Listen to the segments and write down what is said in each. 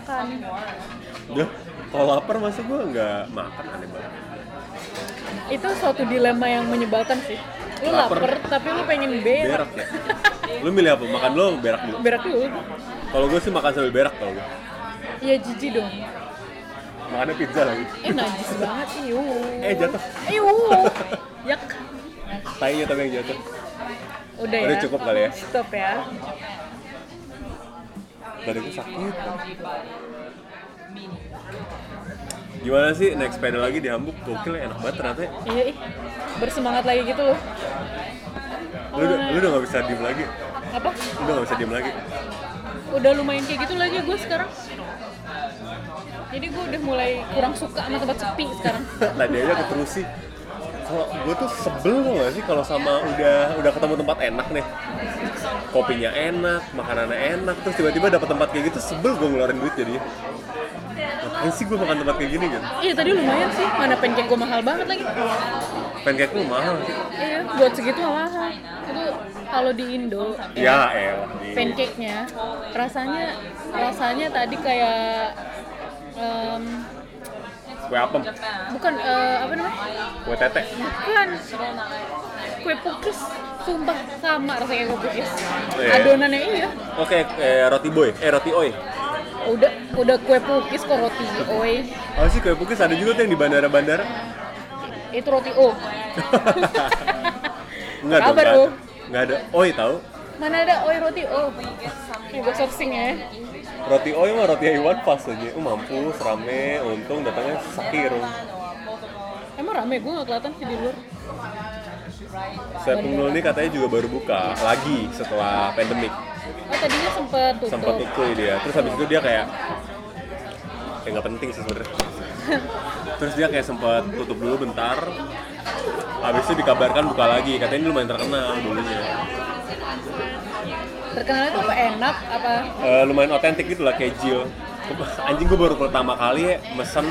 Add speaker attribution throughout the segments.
Speaker 1: makan
Speaker 2: Udah, kalau lapar masa gue nggak makan aneh banget.
Speaker 1: itu suatu dilema yang menyebalkan sih lu
Speaker 2: Lapar.
Speaker 1: lapar tapi lu pengen berak
Speaker 2: Berak ya. Lu milih apa? Makan dulu, apa berak dulu.
Speaker 1: berak dulu
Speaker 2: Kalau gue sih makan sambil berak kalau gue.
Speaker 1: iya jijik dong
Speaker 2: Makannya pizza lagi.
Speaker 1: eh najis banget iu
Speaker 2: Eh jatuh.
Speaker 1: iu yak
Speaker 2: Tainya tapi yang jatuh.
Speaker 1: udah ya
Speaker 2: Udah cukup kali ya?
Speaker 1: stop ya
Speaker 2: Gue sakit. Gimana sih naik sepeda lagi di Hamburg? Gokil ya, enak banget ternyata. ya.
Speaker 1: iya ih bersemangat lagi gitu loh
Speaker 2: Lu, udah- lu udah gak bisa diem lagi.
Speaker 1: apa
Speaker 2: Lu udah gak bisa diem lagi.
Speaker 1: udah lumayan kayak gitu lagi gue sekarang jadi gue udah mulai kurang suka sama tempat sepi sekarang
Speaker 2: Tadi aja aku terus sih. Kalau gue tuh sebel gak sih kalau sama udah udah ketemu tempat enak nih. Kopinya enak, makanannya enak, terus tiba-tiba dapet tempat kayak gitu sebel gue ngeluarin duit jadinya. Ngapain sih gue makan tempat kayak gini gitu?
Speaker 1: iya tadi lumayan sih mana pancake gue mahal banget lagi
Speaker 2: Pancake lu mahal sih.
Speaker 1: iya buat segitu mah mahal itu kalau di Indo
Speaker 2: Ya elah. nih.
Speaker 1: pancake-nya rasanya rasanya tadi kayak em,
Speaker 2: Kue apem,
Speaker 1: bukan eh, apa namanya
Speaker 2: kue tete.
Speaker 1: bukan kue pukis sumpah sama rasanya kayak kue pukis
Speaker 2: Iya.
Speaker 1: adonannya iya
Speaker 2: Oke, eh, roti boy, eh roti oi.
Speaker 1: udah udah kue pukis kok roti oi
Speaker 2: Oh sih kue pukis ada juga tuh yang di bandara-bandara.
Speaker 1: itu roti o
Speaker 2: Enggak dong,
Speaker 1: Kabar,
Speaker 2: nggak ada. Nggak ada. Oi tahu?
Speaker 1: mana ada oi roti o ya gue searching ya
Speaker 2: Roti oi mah roti Iwan pas aja. Uh, mampus, rame, untung datangnya sakirung.
Speaker 1: emang rame gue gak kelihatan sih di luar
Speaker 2: Saya Penggul ini katanya juga baru buka lagi setelah pandemik.
Speaker 1: oh tadinya sempet tutup
Speaker 2: Sempat tutup dia. Terus habis itu dia kayak kayak nggak penting sih sebenarnya. Terus dia kayak sempat tutup dulu bentar. Habis itu dikabarkan buka lagi. Katanya ini lumayan terkenal dulunya.
Speaker 1: terkenal itu apa enak apa
Speaker 2: Eh, lumayan otentik gitu lah kayak Jill anjing gue baru pertama kali ya mesen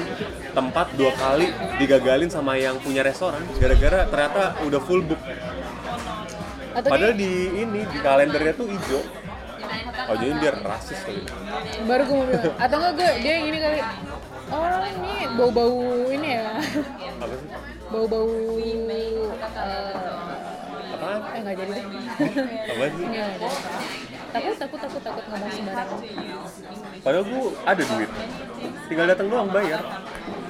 Speaker 2: tempat dua kali digagalin sama yang punya restoran. Gara-gara ternyata udah full book.
Speaker 1: Atau
Speaker 2: padahal
Speaker 1: kayak-
Speaker 2: di ini di kalendernya tuh hijau. Oh jadi dia rasis kali.
Speaker 1: Baru gue mau bilang. Atau enggak gue dia yang ini kali. Oh ini bau-bau ini ya.
Speaker 2: Apa sih?
Speaker 1: Bau-bau eh
Speaker 2: apaan
Speaker 1: eh nggak jadi deh.
Speaker 2: Apa sih?
Speaker 1: Nggak, jadi. takut takut takut takut ngomong sembarangan
Speaker 2: padahal gue ada duit. Tinggal datang doang bayar.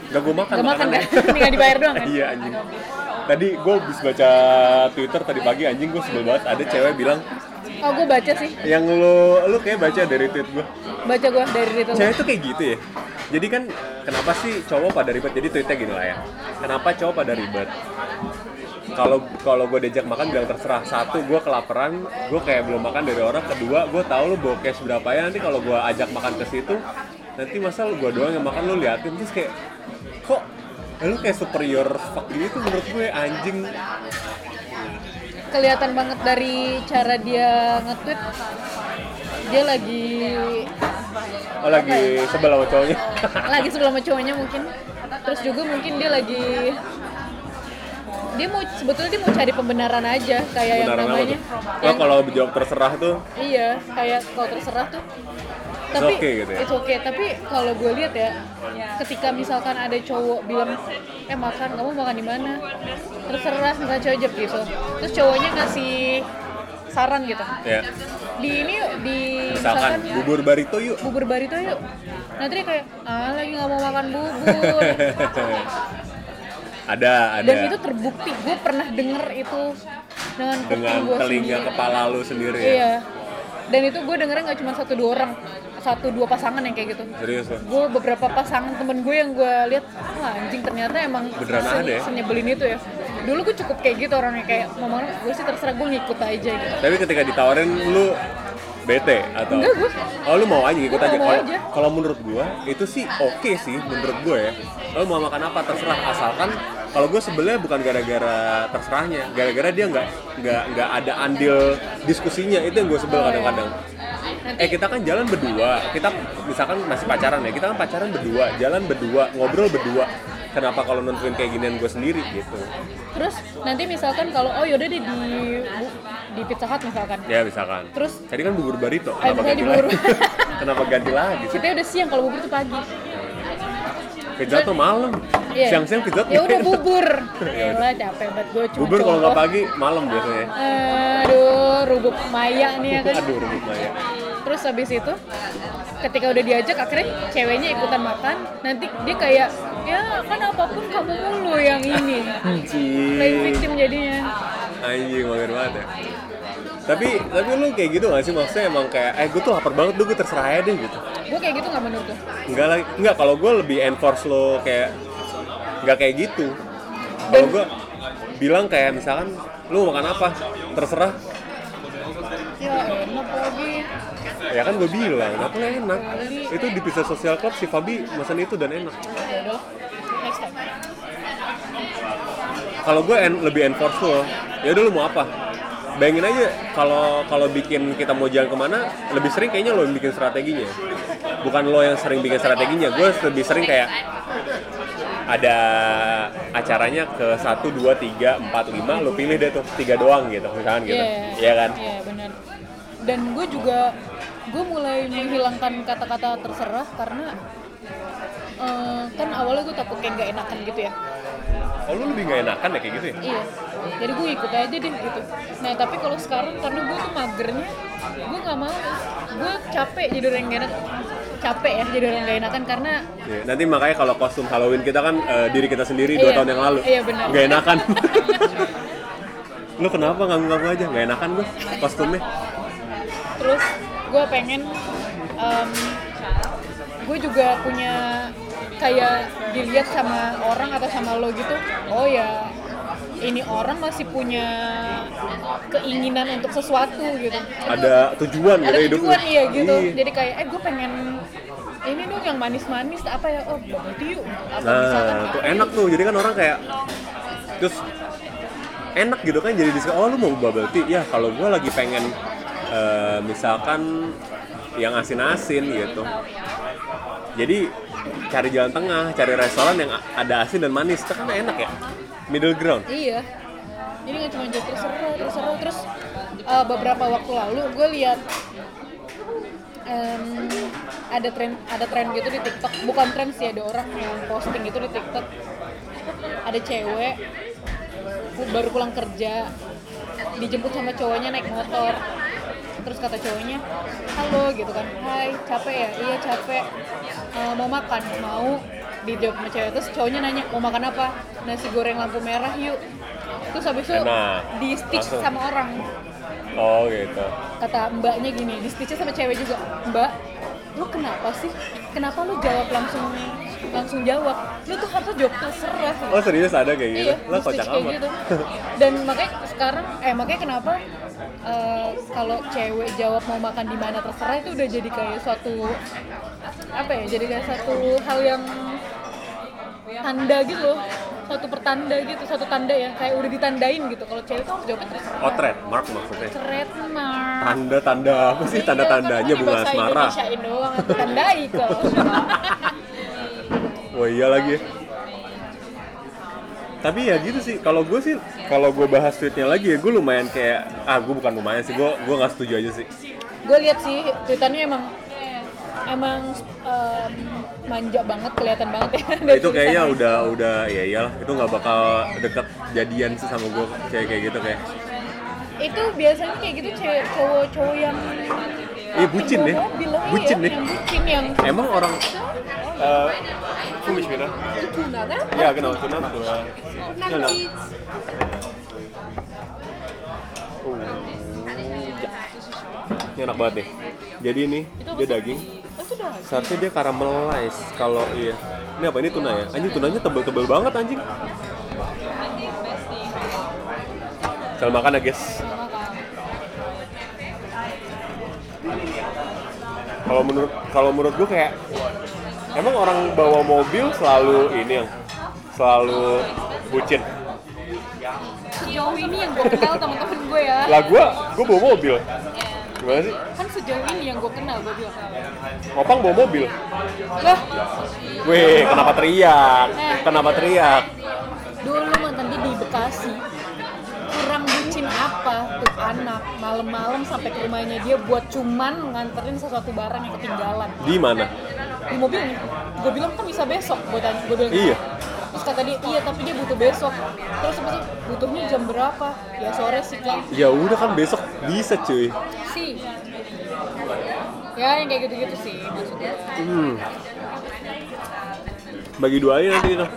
Speaker 2: Gak gue makan
Speaker 1: Gak makan kan? Tinggal dibayar doang kan?
Speaker 2: iya anjing. Tadi gue habis baca twitter tadi pagi anjing gue sebel banget. Ada cewek bilang
Speaker 1: oh gue baca sih.
Speaker 2: Yang lu lu kayak baca dari tweet gue
Speaker 1: baca gue dari itu
Speaker 2: cewek tuh kayak gitu ya. Jadi kan kenapa sih cowok pada ribet? Jadi tweetnya gini lah ya. Kenapa cowok pada ribet kalau kalau gue diajak makan bilang terserah. Satu gue kelaparan gue kayak belum makan dari orang. Kedua gue tahu lu bawa cash berapa ya. Nanti kalau gue ajak makan ke situ nanti masa gue doang yang makan lu liatin. Terus kayak kok lu kayak superior fuck gitu menurut gue anjing?
Speaker 1: Kelihatan banget dari cara dia nge-tweet. Dia lagi
Speaker 2: oh lagi sebel sama cowoknya.
Speaker 1: Lagi sebelum sama cowoknya mungkin. Terus juga mungkin dia lagi dia mau sebetulnya dia mau cari pembenaran aja kayak yang
Speaker 2: Beneran apa
Speaker 1: namanya?
Speaker 2: Oh
Speaker 1: yang-
Speaker 2: kalau jawab terserah tuh.
Speaker 1: Iya kayak kalau terserah tuh. Tapi
Speaker 2: okay gitu ya?
Speaker 1: it's okay. Tapi kalau gue lihat ya ketika misalkan ada cowok bilang eh makan kamu makan di mana? Terserah misalnya cowok jawab gitu. Terus cowoknya ngasih saran gitu.
Speaker 2: Ya.
Speaker 1: Di ini di
Speaker 2: misalkan bubur barito yuk.
Speaker 1: Bubur barito yuk. Nanti dia kayak ah lagi nggak mau makan bubur
Speaker 2: ada ada.
Speaker 1: dan itu terbukti. Gue pernah denger itu dengan
Speaker 2: dengan telinga
Speaker 1: sendiri.
Speaker 2: kepala lu sendiri ya?
Speaker 1: Iya. Dan itu gue dengernya nggak cuma satu dua orang. Satu dua pasangan yang kayak gitu.
Speaker 2: Serius
Speaker 1: gue beberapa pasangan temen gue yang gue lihat wah anjing ternyata emang
Speaker 2: Beneran
Speaker 1: se-
Speaker 2: ada ya?
Speaker 1: senyebelin itu ya. Dulu gue cukup kayak gitu orangnya. Kayak ngomong gue sih terserah gue ngikut aja gitu.
Speaker 2: Tapi ketika ditawarin lu bete atau
Speaker 1: Enggak, gua.
Speaker 2: oh lu mau aja ikut aja. kalau kalau menurut gua itu sih oke sih menurut gue ya. Lu mau makan apa terserah. Asalkan kalau gue sebelnya bukan gara-gara terserahnya gara-gara dia nggak nggak nggak ada andil diskusinya. Itu yang gue sebel kadang-kadang. Eh kita kan jalan berdua. Kita misalkan masih pacaran ya kita kan pacaran berdua jalan berdua ngobrol berdua kenapa kalau nentuin kayak ginian gue sendiri gitu.
Speaker 1: Terus nanti misalkan kalau oh yaudah deh di di Pizza Hut misalkan.
Speaker 2: ya misalkan.
Speaker 1: Terus
Speaker 2: tadi kan bubur barito
Speaker 1: Eh,
Speaker 2: kenapa ganti lagi? Kenapa ganti lagi?
Speaker 1: Kita udah siang kalau bubur itu pagi.
Speaker 2: pizza tuh malam.
Speaker 1: Iya.
Speaker 2: siang-siang pizza
Speaker 1: Ya udah bubur.
Speaker 2: Ya
Speaker 1: Yalah capek banget gue cuma
Speaker 2: bubur kalau nggak pagi malam biasanya.
Speaker 1: Aduh, rubuk maya nih ya kan.
Speaker 2: aduh ribut ya
Speaker 1: Terus habis itu ketika udah diajak akhirnya ceweknya ikutan makan, nanti dia kayak ya kan apa pun kamu mulu yang ini. Playing victim jadinya.
Speaker 2: anjing mager banget ya tapi tapi lu kayak gitu gak sih maksudnya emang kayak eh gue tuh lapar banget tuh gue terserah aja deh gitu
Speaker 1: Gue kayak gitu nggak menurut tuh.
Speaker 2: Enggak lagi, enggak kalau gue lebih enforce lo kayak nggak kayak gitu. Kalau gue bilang kayak misalkan lu makan apa, terserah.
Speaker 1: Ya enak lagi.
Speaker 2: Ya kan gue bilang, apa enak. Itu di pizza social club si Fabi pesan itu dan enak.
Speaker 1: Ya.
Speaker 2: Kalau gue en- lebih enforce lo, ya udah lu mau apa? Bayangin aja kalau kalau bikin kita mau jalan ke mana, lebih sering kayaknya lo yang bikin strateginya. Bukan lo yang sering bikin strateginya, gue lebih sering kayak ada acaranya ke 1, 2, 3, 4, 5, lo pilih deh tuh, tiga doang gitu, misalkan gitu.
Speaker 1: Iya.
Speaker 2: Iya kan?
Speaker 1: Iya benar. Dan gue juga gue mulai menghilangkan kata-kata terserah karena eh, kan awalnya gue takut kayak gak enakan gitu ya.
Speaker 2: Oh lu lebih gak enakan ya kayak gitu ya?
Speaker 1: Iya. Jadi gue ikut aja deh gitu. Nah tapi kalau sekarang karena gue tuh magernya, gue nggak mau. Gue capek jadi orang gak enak. Capek ya jadi orang gak enakan karena
Speaker 2: Iya, Nanti makanya kalau kostum Halloween kita kan eh, diri kita sendiri dua
Speaker 1: Iya.
Speaker 2: tahun yang lalu.
Speaker 1: Iya, benar.
Speaker 2: Gak enakan. lu kenapa nganggu-nganggu aja? Gak enakan gue kostumnya.
Speaker 1: Gue pengen em, gue juga punya kayak dilihat sama orang atau sama lo gitu oh ya ini orang masih punya keinginan untuk sesuatu gitu
Speaker 2: Ada tujuan
Speaker 1: ada
Speaker 2: gitu
Speaker 1: tujuan iya gitu
Speaker 2: Iya.
Speaker 1: jadi kayak eh gue pengen ini dong yang manis-manis apa ya oh bubble tea yuk apa
Speaker 2: Nah,
Speaker 1: misalkan
Speaker 2: tuh enak tuh. Jadi kan orang kayak terus enak gitu kan jadi diskusi. Oh, lu mau bubble tea? Ya, kalau gue lagi pengen eh, misalkan yang asin-asin gitu. Jadi cari jalan tengah, cari restoran yang ada asin dan manis. Itu kan enak ya. Middle ground.
Speaker 1: Iya. Jadi nggak cuma jadi terserah, terserah. Terus uh, beberapa waktu lalu gue lihat em, ada tren ada tren gitu di TikTok. Bukan tren sih ada orang yang posting gitu di TikTok. Ada cewek baru pulang kerja dijemput sama cowoknya naik motor terus kata cowoknya halo gitu kan. Hai capek ya? Iya capek. Eh, mau makan? Mau. Dijawab sama cewek. Terus cowoknya nanya mau makan apa? Nasi goreng lampu merah yuk. Terus habis itu
Speaker 2: Enak.
Speaker 1: di stitch
Speaker 2: Langsung.
Speaker 1: sama orang.
Speaker 2: Oh, gitu.
Speaker 1: kata mbaknya gini di stitch sama cewek juga mbak lu kenapa sih? Kenapa lu jawab langsung langsung jawab? Lu tuh harusnya jawab terserah.
Speaker 2: Oh, serius? Ada kayak gitu?
Speaker 1: Iya,
Speaker 2: Lah
Speaker 1: di
Speaker 2: kocak amat.
Speaker 1: gitu. Dan makanya sekarang, eh makanya kenapa eh, kalau cewek jawab mau makan di mana terserah itu udah jadi kayak suatu apa ya? Jadi kayak satu hal yang tanda gitu loh, suatu pertanda gitu, suatu tanda ya kayak udah ditandain gitu. Kalau cewek tuh harus jawabnya terserah.
Speaker 2: Oh, trademark maksudnya.
Speaker 1: Trademark.
Speaker 2: Tanda-tanda apa sih
Speaker 1: Iya,
Speaker 2: tanda-tandanya
Speaker 1: kan
Speaker 2: bunga asmara?
Speaker 1: Doang, tandai kok.
Speaker 2: Wah iya lagi. Tapi ya gitu sih. Kalau gue sih, kalau gue bahas tweetnya lagi ya, gue lumayan kayak, ah gue bukan lumayan sih, gue gue nggak setuju aja sih.
Speaker 1: gue lihat sih tweetannya emang emang em, manja banget kelihatan banget ya dari
Speaker 2: itu kayaknya udah udah ya iyalah, itu nggak bakal deket jadian sih sama gue kayak kayak gitu kayak.
Speaker 1: itu biasanya kayak gitu cewek cowok-cowok yang
Speaker 2: Iya, bucin
Speaker 1: mobil, iya,
Speaker 2: Bucin
Speaker 1: yang bucin yang
Speaker 2: Emang orang eh kumis beda?
Speaker 1: tuna kan
Speaker 2: Ya genau, tuna. Tuna. Oh, ya. Ini enak banget nih. Jadi ini dia daging.
Speaker 1: itu udah
Speaker 2: Seharusnya dia caramelize kalau iya. Ini apa ini tuna ya? Anjing tunanya tebel-tebel banget anjing. Kalau makan ya guys. Kalau menurut kalau menurut gue kayak emang orang bawa mobil selalu ini yang selalu bucin?
Speaker 1: Sejauh ini yang gue kenal teman-teman gue ya.
Speaker 2: Lah gue gue bawa mobil. Gimana sih?
Speaker 1: Kan sejauh ini yang gue kenal gue bilang.
Speaker 2: Opang bawa mobil?
Speaker 1: Lah.
Speaker 2: Wih, kenapa teriak? Kenapa teriak?
Speaker 1: dulu mantan dia di Bekasi kurang bucin apa tuh anak? Malam-malam sampai ke rumahnya dia buat cuman nganterin sesuatu barang yang ketinggalan.
Speaker 2: Di mana?
Speaker 1: Di mobilnya gue bilang kan bisa besok gue tanya gue bilang
Speaker 2: Iya.
Speaker 1: terus kata dia iya tapi dia butuh besok terus apa sih butuhnya jam berapa ya sore sih kan
Speaker 2: Ya udah kan besok bisa cuy.
Speaker 1: sih ya yang kayak gitu-gitu sih maksudnya
Speaker 2: Hmm. Bagi dua aja nanti itu.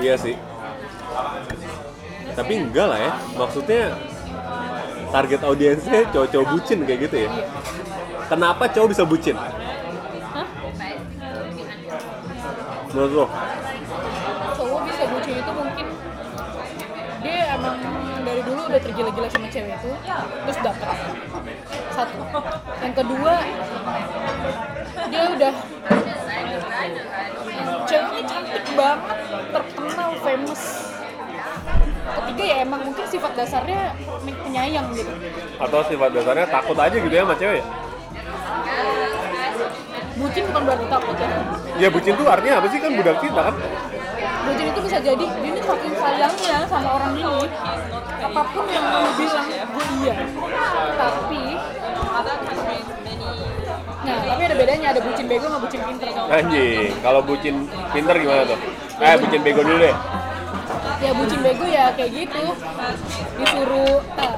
Speaker 2: Iya sih. Tapi enggak lah ya. Maksudnya target audiensnya cowok-cowok bucin kayak gitu ya. Kenapa cowok bisa bucin?
Speaker 1: Hah?
Speaker 2: Menurut lo?
Speaker 1: cowok bisa bucin itu mungkin dia emang dari dulu udah tergila-gila sama cewek itu terus dapet satu yang kedua dia udah ceweknya cantik banget terkenal famous ketiga ya emang mungkin sifat dasarnya penyayang gitu
Speaker 2: Atau sifat dasarnya takut aja gitu ya sama cewek ya?
Speaker 1: bucin bukan berarti takut ya
Speaker 2: Ya bucin tuh artinya apa sih kan budak kita kan?
Speaker 1: bucin itu bisa jadi dia ini saking sayangnya sama orang ini apa pun yang kamu bilang gue iya tapi nah tapi ada bedanya ada bucin bego sama bucin pinter
Speaker 2: Anjing, kalau bucin pinter gimana tuh? Eh, bucin bego dulu deh.
Speaker 1: Ya bucin bego ya kayak gitu disuruh ah,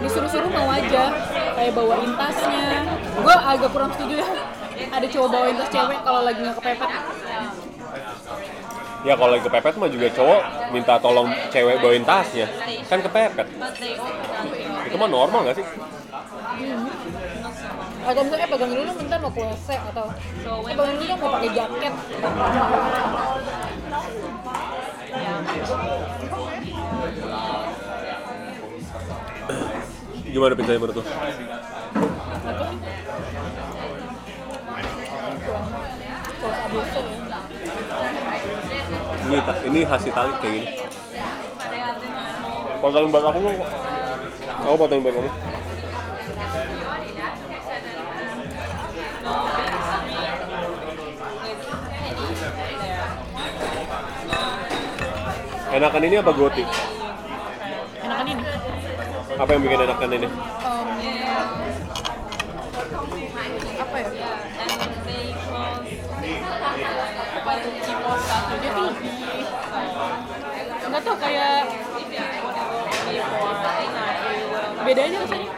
Speaker 1: disuruh-suruh mau aja kayak bawain tasnya gue agak kurang setuju ya ada cowok bawain tas cewek kalau lagi nggak kepepet
Speaker 2: Ya kalau lagi kepepet mah juga cowok minta tolong cewek bawain tasnya. Kan kepepet. Itu mah normal gak sih?
Speaker 1: Atau misalnya pegang dulu bentar mau WC atau eh pegang dulu mau pakai jaket
Speaker 2: Gimana pintunya menurut lo? Ini, ini hasil tali kayak gini. Potong buat aku kok. Aku potong buat kamu. Enakan ini apa goti?
Speaker 1: enakan ini
Speaker 2: Apa yang bikin enakan ini?
Speaker 1: Em, apa ya dia tuh lebih nggak tau kayak bedanya rasanya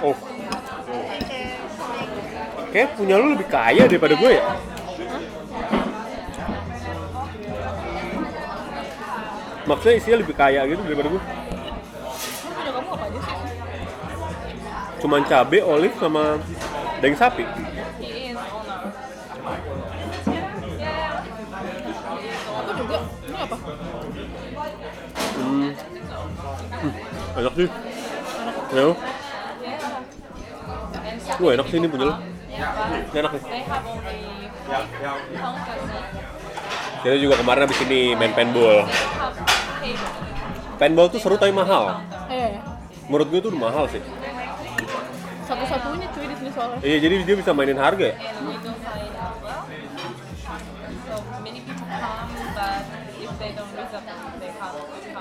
Speaker 2: Oh. Kayak punya lu lebih kaya daripada gue ya? Maksudnya isinya lebih kaya gitu daripada gue.
Speaker 1: Sih
Speaker 2: Cuman cabe, olive sama daging sapi. Hmm. Hmm, Enak sih. Ya. lu? Enak sih ini punya. Ini enak nih. Kita juga kemarin habis ini main paintball. Paintball tuh seru tapi mahal.
Speaker 1: eh
Speaker 2: Menurut gue tuh mahal sih.
Speaker 1: satu-satunya cuy di sini soalnya
Speaker 2: Iya jadi dia bisa mainin harga ya.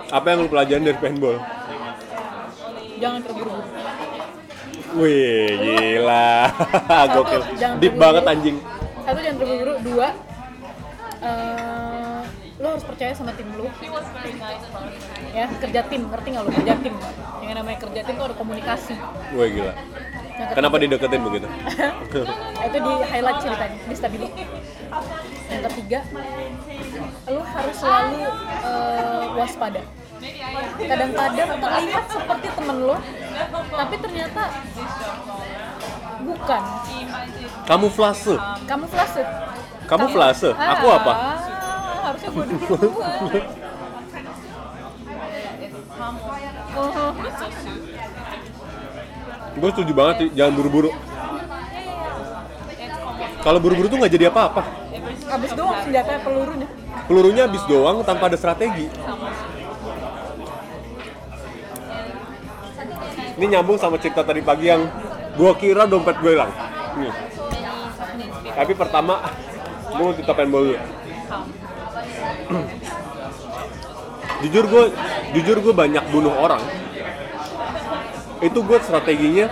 Speaker 2: Apa yang lu pelajarin dari paintball?
Speaker 1: jangan terburu-buru
Speaker 2: Wih, gila. Gokil. Deep banget anjing.
Speaker 1: satu jangan terburu-buru dua eh, harus percaya sama tim lo ya kerja tim ngerti nggak lo kerja tim yang namanya kerja tim tuh ada komunikasi
Speaker 2: Wih, gila. Kenapa dideketin begitu?
Speaker 1: itu di highlight ceritanya di stabilo yang ketiga lu harus selalu eh, waspada kadang-kadang terlihat seperti temen lo tapi ternyata bukan
Speaker 2: Kamuflase.
Speaker 1: kamu flase
Speaker 2: Kamu flase? Aku apa?
Speaker 1: Harusnya gue duluan Oh,
Speaker 2: Gue setuju banget sih, jangan buru-buru. kalau buru-buru tuh nggak jadi apa-apa.
Speaker 1: Abis doang senjata pelurunya.
Speaker 2: pelurunya habis doang tanpa ada strategi. Ini nyambung sama cerita tadi pagi yang gua kira dompet gue hilang. Nih. Tapi pertama gue mau tutup penbol dulu jujur gue jujur gue banyak bunuh orang. Itu gue strateginya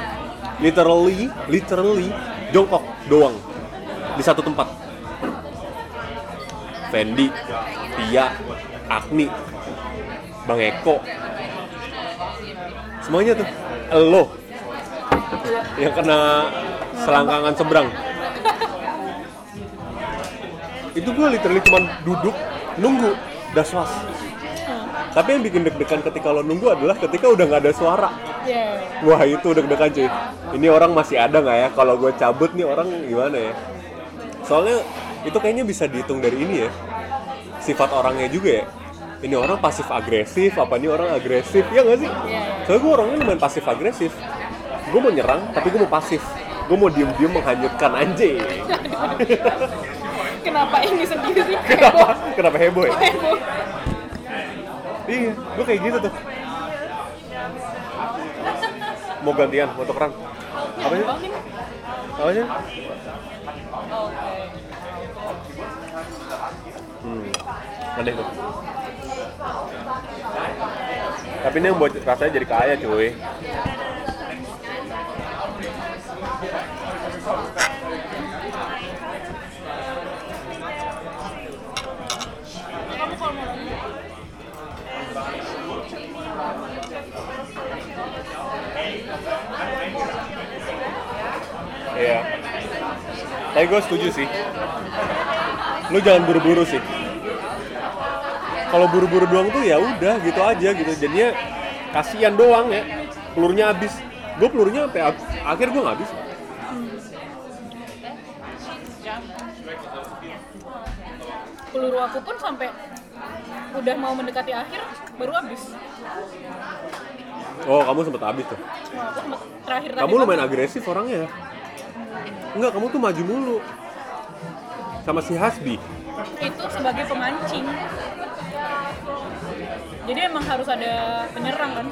Speaker 2: literally literally jongkok doang di satu tempat. Fendi, Tia, Agni, Bang Eko. Semuanya tuh lo yang kena selangkangan seberang. Itu gue literally cuma duduk nunggu daswas tapi yang bikin deg-degan ketika lo nunggu adalah ketika udah nggak ada suara. Wah itu deg-degan cuy. Ini orang masih ada nggak ya? Kalau gue cabut nih orang gimana ya? Soalnya itu kayaknya bisa dihitung dari ini ya. Sifat orangnya juga ya. Ini orang pasif agresif apa ini orang agresif? Ya nggak sih? Soalnya gue orangnya lumayan pasif agresif. Gue mau nyerang tapi gue mau pasif. Gue mau diem-diem menghanyutkan anjing
Speaker 1: Kenapa ini sendiri? Sih?
Speaker 2: kenapa? Kenapa heboh ya?
Speaker 1: Heboh.
Speaker 2: iya gue kayak gitu tuh. Mau gantian mau tukeran. Apa sih? apa sih? Hmm aneh tuh. Tapi ini yang buat rasanya jadi kaya cuy Tapi gue setuju sih. Lu jangan buru-buru sih. Kalau buru-buru doang tuh ya udah gitu aja gitu. Jadinya kasihan doang ya. Pelurunya habis. Gue pelurunya sampai ab- akhir gue nggak habis.
Speaker 1: peluru aku pun sampai udah mau mendekati akhir baru habis.
Speaker 2: Oh kamu sempet habis tuh.
Speaker 1: Wah, aku sempet terakhir
Speaker 2: Kamu lumayan agresif orangnya. Enggak, kamu tuh maju mulu. Sama si Hasbi.
Speaker 1: itu sebagai pemancing. Jadi emang harus ada penyerang kan?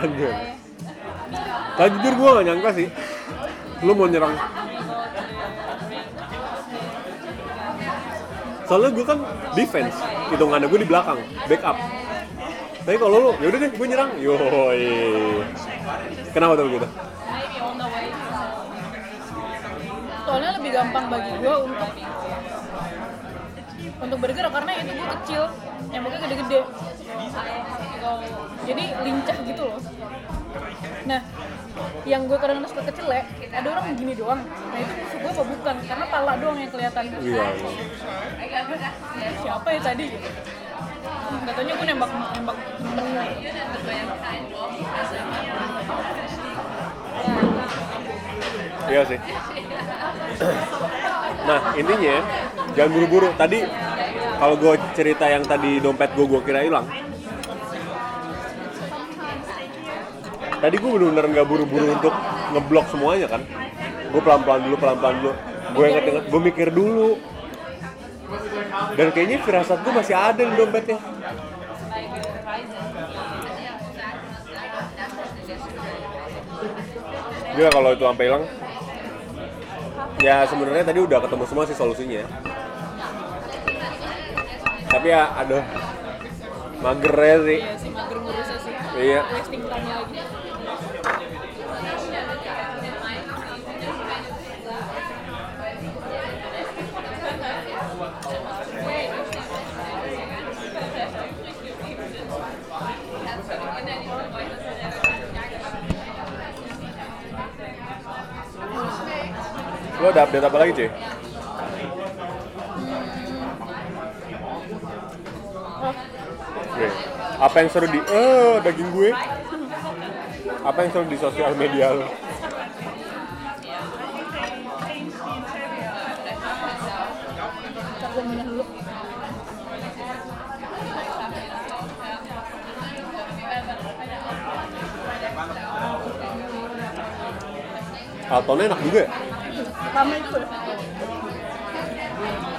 Speaker 2: Anjir. Nah, jujur gue gak nyangka sih. Lu mau nyerang. Soalnya gue kan defense, hitungannya gue di belakang, backup. Tapi kalau lu, yaudah deh, gue nyerang. Yoi. Kenapa tuh gitu?
Speaker 1: Soalnya lebih gampang bagi gue untuk untuk bergerak karena itu gue kecil, yang mungkin gede-gede. Jadi lincah gitu loh. Nah, yang gue kadang-kadang suka kecil ya, ada orang begini doang. Nah itu musuh gue apa bukan? Karena pala doang yang kelihatan.
Speaker 2: Iya.
Speaker 1: Siapa ya tadi? Gitu. Gak taunya gue nembak nembak temen
Speaker 2: Iya sih. Nah intinya jangan buru-buru. Tadi kalau gue cerita yang tadi dompet gue gue kira hilang. Tadi gue bener-bener nggak buru-buru untuk ngeblok semuanya kan. Gue pelan-pelan dulu, pelan-pelan dulu. Gue inget-inget, gue mikir dulu. Dan kayaknya firasat gue masih ada di dompetnya. Gila kalau itu sampai hilang, ya sebenarnya tadi udah ketemu semua sih solusinya tapi ya aduh mager ya sih
Speaker 1: Iya sih, mager ngurusnya sih.
Speaker 2: Iya.
Speaker 1: Wasting time lagi.
Speaker 2: Lo ada update apa lagi cuy? Oke. apa yang seru di eh daging gue apa yang seru di sosial media lo. Altonnya enak juga ya?
Speaker 1: Lama itu loh.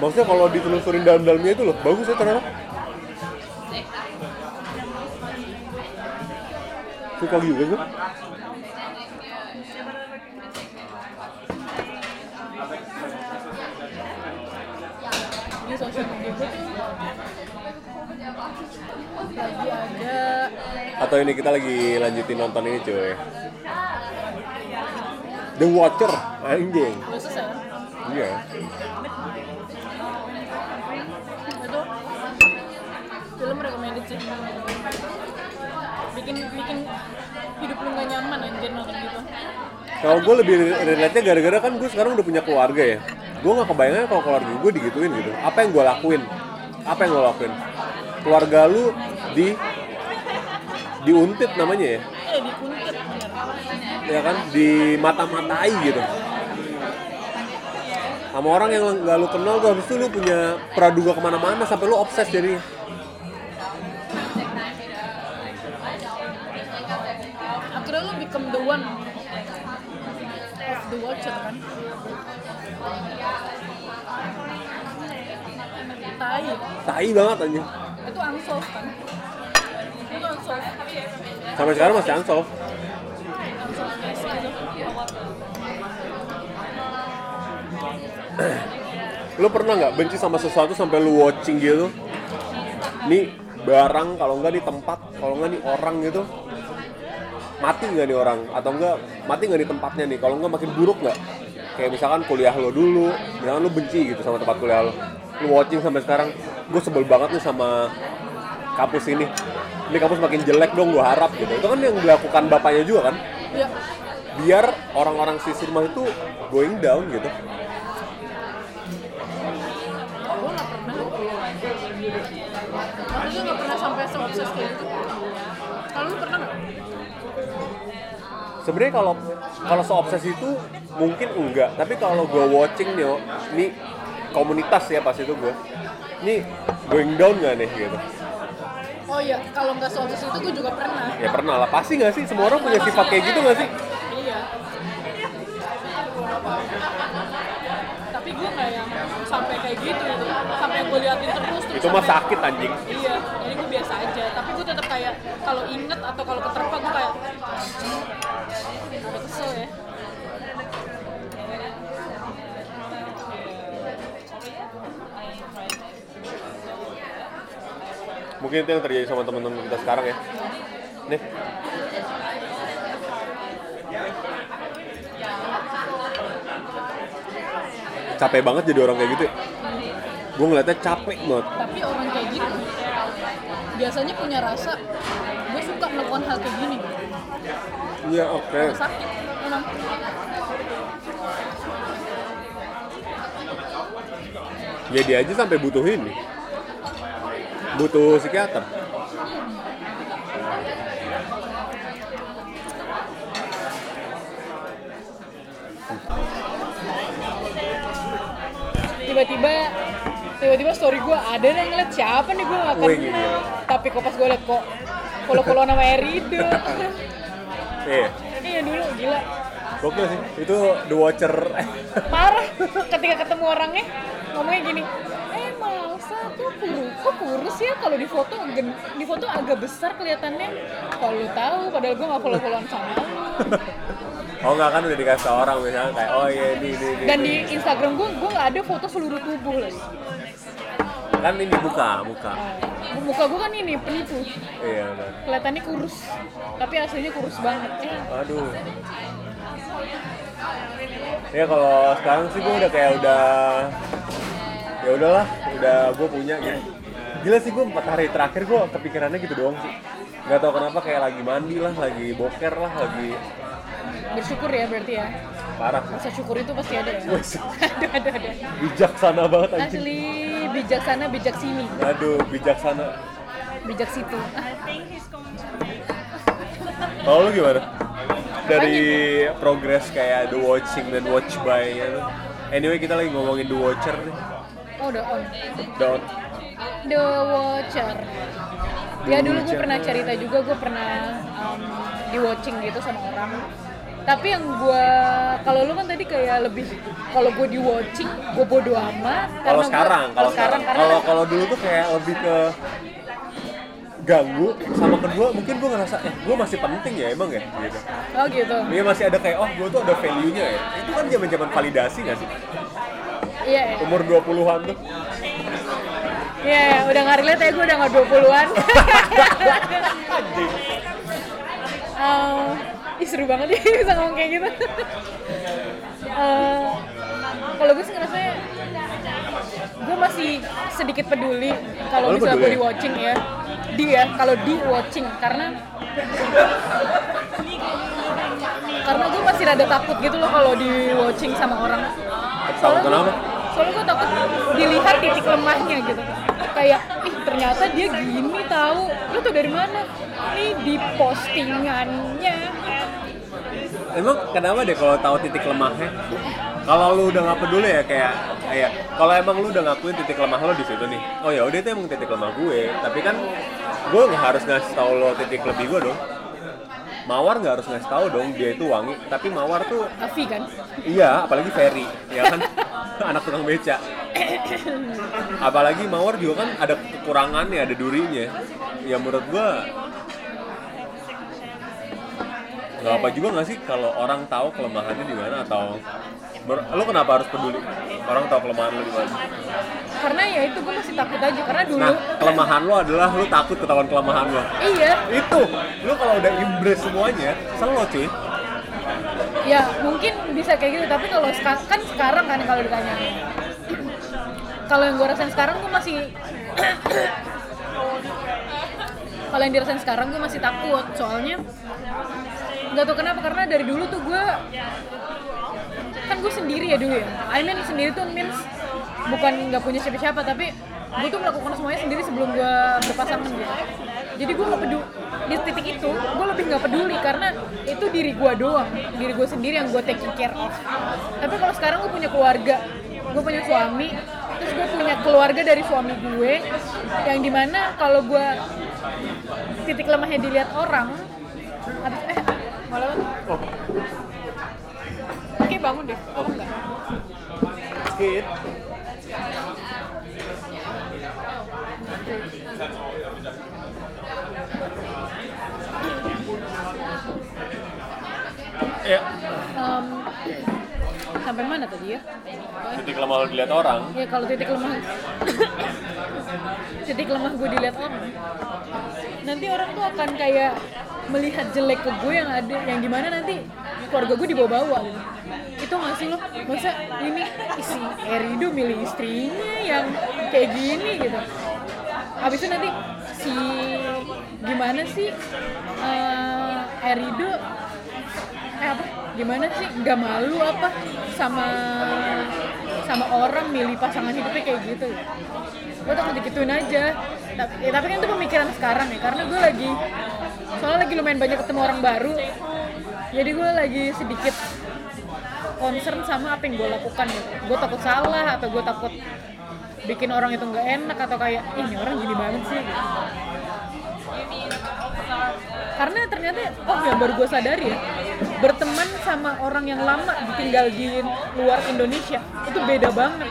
Speaker 2: Maksudnya kalau ditelusurin dalam-dalamnya itu loh, bagus ya ternyata. Suka juga gue.
Speaker 1: Ini sosial media gue tuh lagi ada
Speaker 2: Atau ini kita lagi lanjutin nonton ini cuy. The Watcher, anjing. Iya.
Speaker 1: itu film recommended sih bikin bikin hidup lu gak nyaman anjir nonton gitu
Speaker 2: Kalau gue lebih relate-nya gara-gara kan gue sekarang udah punya keluarga ya. Gue nggak kebayangnya kalau keluarga gue digituin gitu. Apa yang gue lakuin? Apa yang gue lakuin? Keluarga lu di diuntit namanya ya, ya kan? Di mata-matai gitu. Sama orang yang nggak lu kenal tuh habis itu lu punya praduga ke mana-mana sampai lu obses jadi
Speaker 1: akhirnya lu become the one. Of the watcher kan? Tai.
Speaker 2: Tai banget anjing.
Speaker 1: itu unsolved kan? Itu unsolved.
Speaker 2: Sampai sekarang masih unsolved
Speaker 1: case gitu
Speaker 2: Lu pernah nggak benci sama sesuatu sampai lu watching gitu? Nih barang kalau nggak di tempat, kalau nggak di orang gitu, mati nggak nih orang? Atau enggak mati nggak di tempatnya nih? Kalau nggak makin buruk nggak? Kayak misalkan kuliah lo dulu, misalkan lu benci gitu sama tempat kuliah lo, lu watching sampai sekarang, gue sebel banget nih sama kampus ini. Ini kampus makin jelek dong, gue harap gitu. Itu kan yang dilakukan bapaknya juga kan?
Speaker 1: ya
Speaker 2: Biar orang-orang sisi rumah itu going down gitu.
Speaker 1: gue gak pernah maksudnya gak pernah sampai seobses kayak gitu kalau lu pernah gak?
Speaker 2: Sebenarnya kalau kalau seobses itu mungkin enggak. Tapi kalau gue watching nih oh, ini komunitas ya pas itu gue ini going down nggak nih gitu?
Speaker 1: Oh iya kalau nggak seobses itu gue juga pernah.
Speaker 2: Ya pernah lah. Pasti nggak sih? Semua orang punya sifat kayak gitu nggak sih?
Speaker 1: Iya. Tapi gue nggak yang sampai kayak gitu. Sampai gue liatin
Speaker 2: itu mah sakit anjing.
Speaker 1: Iya jadi gue biasa aja. Tapi gue tetap kayak kalau inget atau kalau keterpa gue kayak ada kesel ya.
Speaker 2: Mungkin itu yang terjadi sama teman-teman kita sekarang ya. Nih. Capek banget jadi orang kayak gitu ya gue ngeliatnya capek banget.
Speaker 1: Tapi orang kayak gitu biasanya punya rasa gue suka melakukan hal kayak gini.
Speaker 2: Iya oke.
Speaker 1: Sakit memang
Speaker 2: ya dia aja sampai butuh ini. Butuh psikiater.
Speaker 1: Tiba-tiba tiba-tiba story gue ada yang ngeliat siapa nih gue gak
Speaker 2: Wih,
Speaker 1: kenal.
Speaker 2: gila.
Speaker 1: tapi kok pas gue liat kok follow-follow nama Erido
Speaker 2: iya.
Speaker 1: Iya dulu gila.
Speaker 2: Gokil sih, itu The Watcher.
Speaker 1: Parah. Ketika ketemu orangnya ngomongnya gini eh Malsa kok kurus kok kurus ya? Kalau di foto gen- di foto agak besar kelihatannya. Kalau lu tahu padahal gue gak follow followan sama lu.
Speaker 2: Oh enggak kan udah dikasih orang misalnya kayak oh iya ini ini ini.
Speaker 1: Dan di. Instagram gue gue nggak ada foto seluruh tubuh lagi
Speaker 2: Kan ini buka, buka.
Speaker 1: Nah, muka gue kan ini penipu.
Speaker 2: Iya benar.
Speaker 1: Kelihatannya kurus tapi aslinya kurus banget. Eh,
Speaker 2: Aduh. Ya kalau sekarang sih gue udah kayak udah ya udahlah, udah gue punya gitu. Gila sih gue empat hari terakhir gue kepikirannya gitu doang sih. Gak tau kenapa kayak lagi mandi lah, lagi boker lah, lagi
Speaker 1: bersyukur ya berarti ya.
Speaker 2: Parah.
Speaker 1: rasa syukur itu pasti ada ya. Ada ada ada.
Speaker 2: Bijaksana banget anjing.
Speaker 1: asli bijaksana bijak sini
Speaker 2: Aduh, bijaksana.
Speaker 1: bijak situ
Speaker 2: Kalau lu gimana? Dari progres kayak The Watching dan Watch By gitu. Anyway, kita lagi ngomongin The Watcher nih.
Speaker 1: oh udah on
Speaker 2: Don't.
Speaker 1: The Watcher ya dulu gue pernah cerita juga gue pernah um, di watching gitu sama orang tapi yang gue kalau lu kan tadi kayak lebih kalau gue di watching gue bodo amat.
Speaker 2: Kalau sekarang kalau sekarang kalau kalau dulu tuh kayak lebih ke ganggu sama kedua mungkin gue ngerasa eh gue masih penting ya emang ya gitu.
Speaker 1: Oh gitu.
Speaker 2: Iya masih ada kayak oh gue tuh ada value nya ya. Itu kan zaman zaman validasi gak sih?
Speaker 1: Iya. Iya
Speaker 2: umur 20-an tuh.
Speaker 1: Iya, iya, udah nggak relate ya gue udah nggak 20-an Eh, ih seru banget ya bisa ngomong kayak gitu. Eh, kalau gue sih ngerasanya gue masih sedikit peduli kalau misalnya gue di watching ya. Di ya kalau di watching karena karena gue masih rada takut gitu loh kalau di watching sama orang.
Speaker 2: Kenapa?
Speaker 1: soalnya gue takut dilihat titik lemahnya gitu kayak ih ternyata dia gini tahu lu tuh dari mana nih di postingannya
Speaker 2: Emang kenapa deh kalau tahu titik lemahnya? Kalau lu udah nggak peduli ya kayak kayak kalau emang lu udah ngakuin titik lemah lo di situ nih. Oh ya udah itu emang titik lemah gue. Tapi kan gue nggak harus ngasih tahu lo titik lebih gue dong. Mawar nggak harus ngasih tahu dong dia itu wangi. Tapi Mawar tuh
Speaker 1: Afi kan
Speaker 2: iya, apalagi Ferry, ya kan anak tukang beca. Apalagi Mawar juga kan ada kekurangannya, ada durinya. Ya menurut gue nggak apa juga nggak sih kalau orang tahu kelemahannya di mana atau lo kenapa harus peduli? Orang tahu kelemahan lo di mana?
Speaker 1: Karena ya itu gue masih takut aja karena dulu
Speaker 2: nah kelemahan lo adalah lo takut ketahuan kelemahan lo.
Speaker 1: Iya.
Speaker 2: Itu lo kalau udah embrace semuanya selo cuy.
Speaker 1: Ya mungkin bisa kayak gitu tapi kalau kan sekarang kan kalau ditanya kalau yang gue rasain sekarang gue masih kalau yang dirasain sekarang gue masih takut soalnya nggak tahu kenapa karena dari dulu tuh gue kan gue sendiri ya dulu ya. I mean sendiri tuh means bukan nggak punya siapa-siapa tapi gue tuh melakukan semuanya sendiri sebelum gue berpasangan gitu. Jadi gue nggak peduli di titik itu gue lebih nggak peduli karena itu diri gue doang diri gue sendiri yang gue taking care of. Tapi kalau sekarang gue punya keluarga gue punya suami terus gue punya keluarga dari suami gue yang di mana kalau gue titik lemahnya dilihat orang habis eh malah
Speaker 2: oh.
Speaker 1: Oke bangun deh. Bangun nggak
Speaker 2: skit ya
Speaker 1: Em, sampai mana tadi ya?
Speaker 2: Titik lemah lo dilihat orang.
Speaker 1: Ya kalau titik lemah. Titik lemah gue dilihat orang. Nanti orang tuh akan kayak melihat jelek ke gue yang ada yang di mana nanti keluarga gue dibawa-bawa. Gitu itu nggak sih lo? Masa ini isi Erido milih istrinya yang kayak gini gitu. Habis itu nanti si gimana sih eh Erido eh apa gimana sih? Nggak malu apa? Sama sama orang milih pasangan hidupnya kayak gitu. Gue takut digituin aja. Tapi, ya, tapi kan itu pemikiran sekarang ya. Karena gue lagi soalnya lagi lumayan banyak ketemu orang baru. Jadi gue lagi sedikit concern sama apa yang gue lakukan gitu. Gue takut salah atau gue takut bikin orang itu nggak enak atau kayak ini orang gini banget sih. Karena ternyata oh yang baru gue sadari ya berteman sama orang yang lama tinggal di luar Indonesia itu beda banget.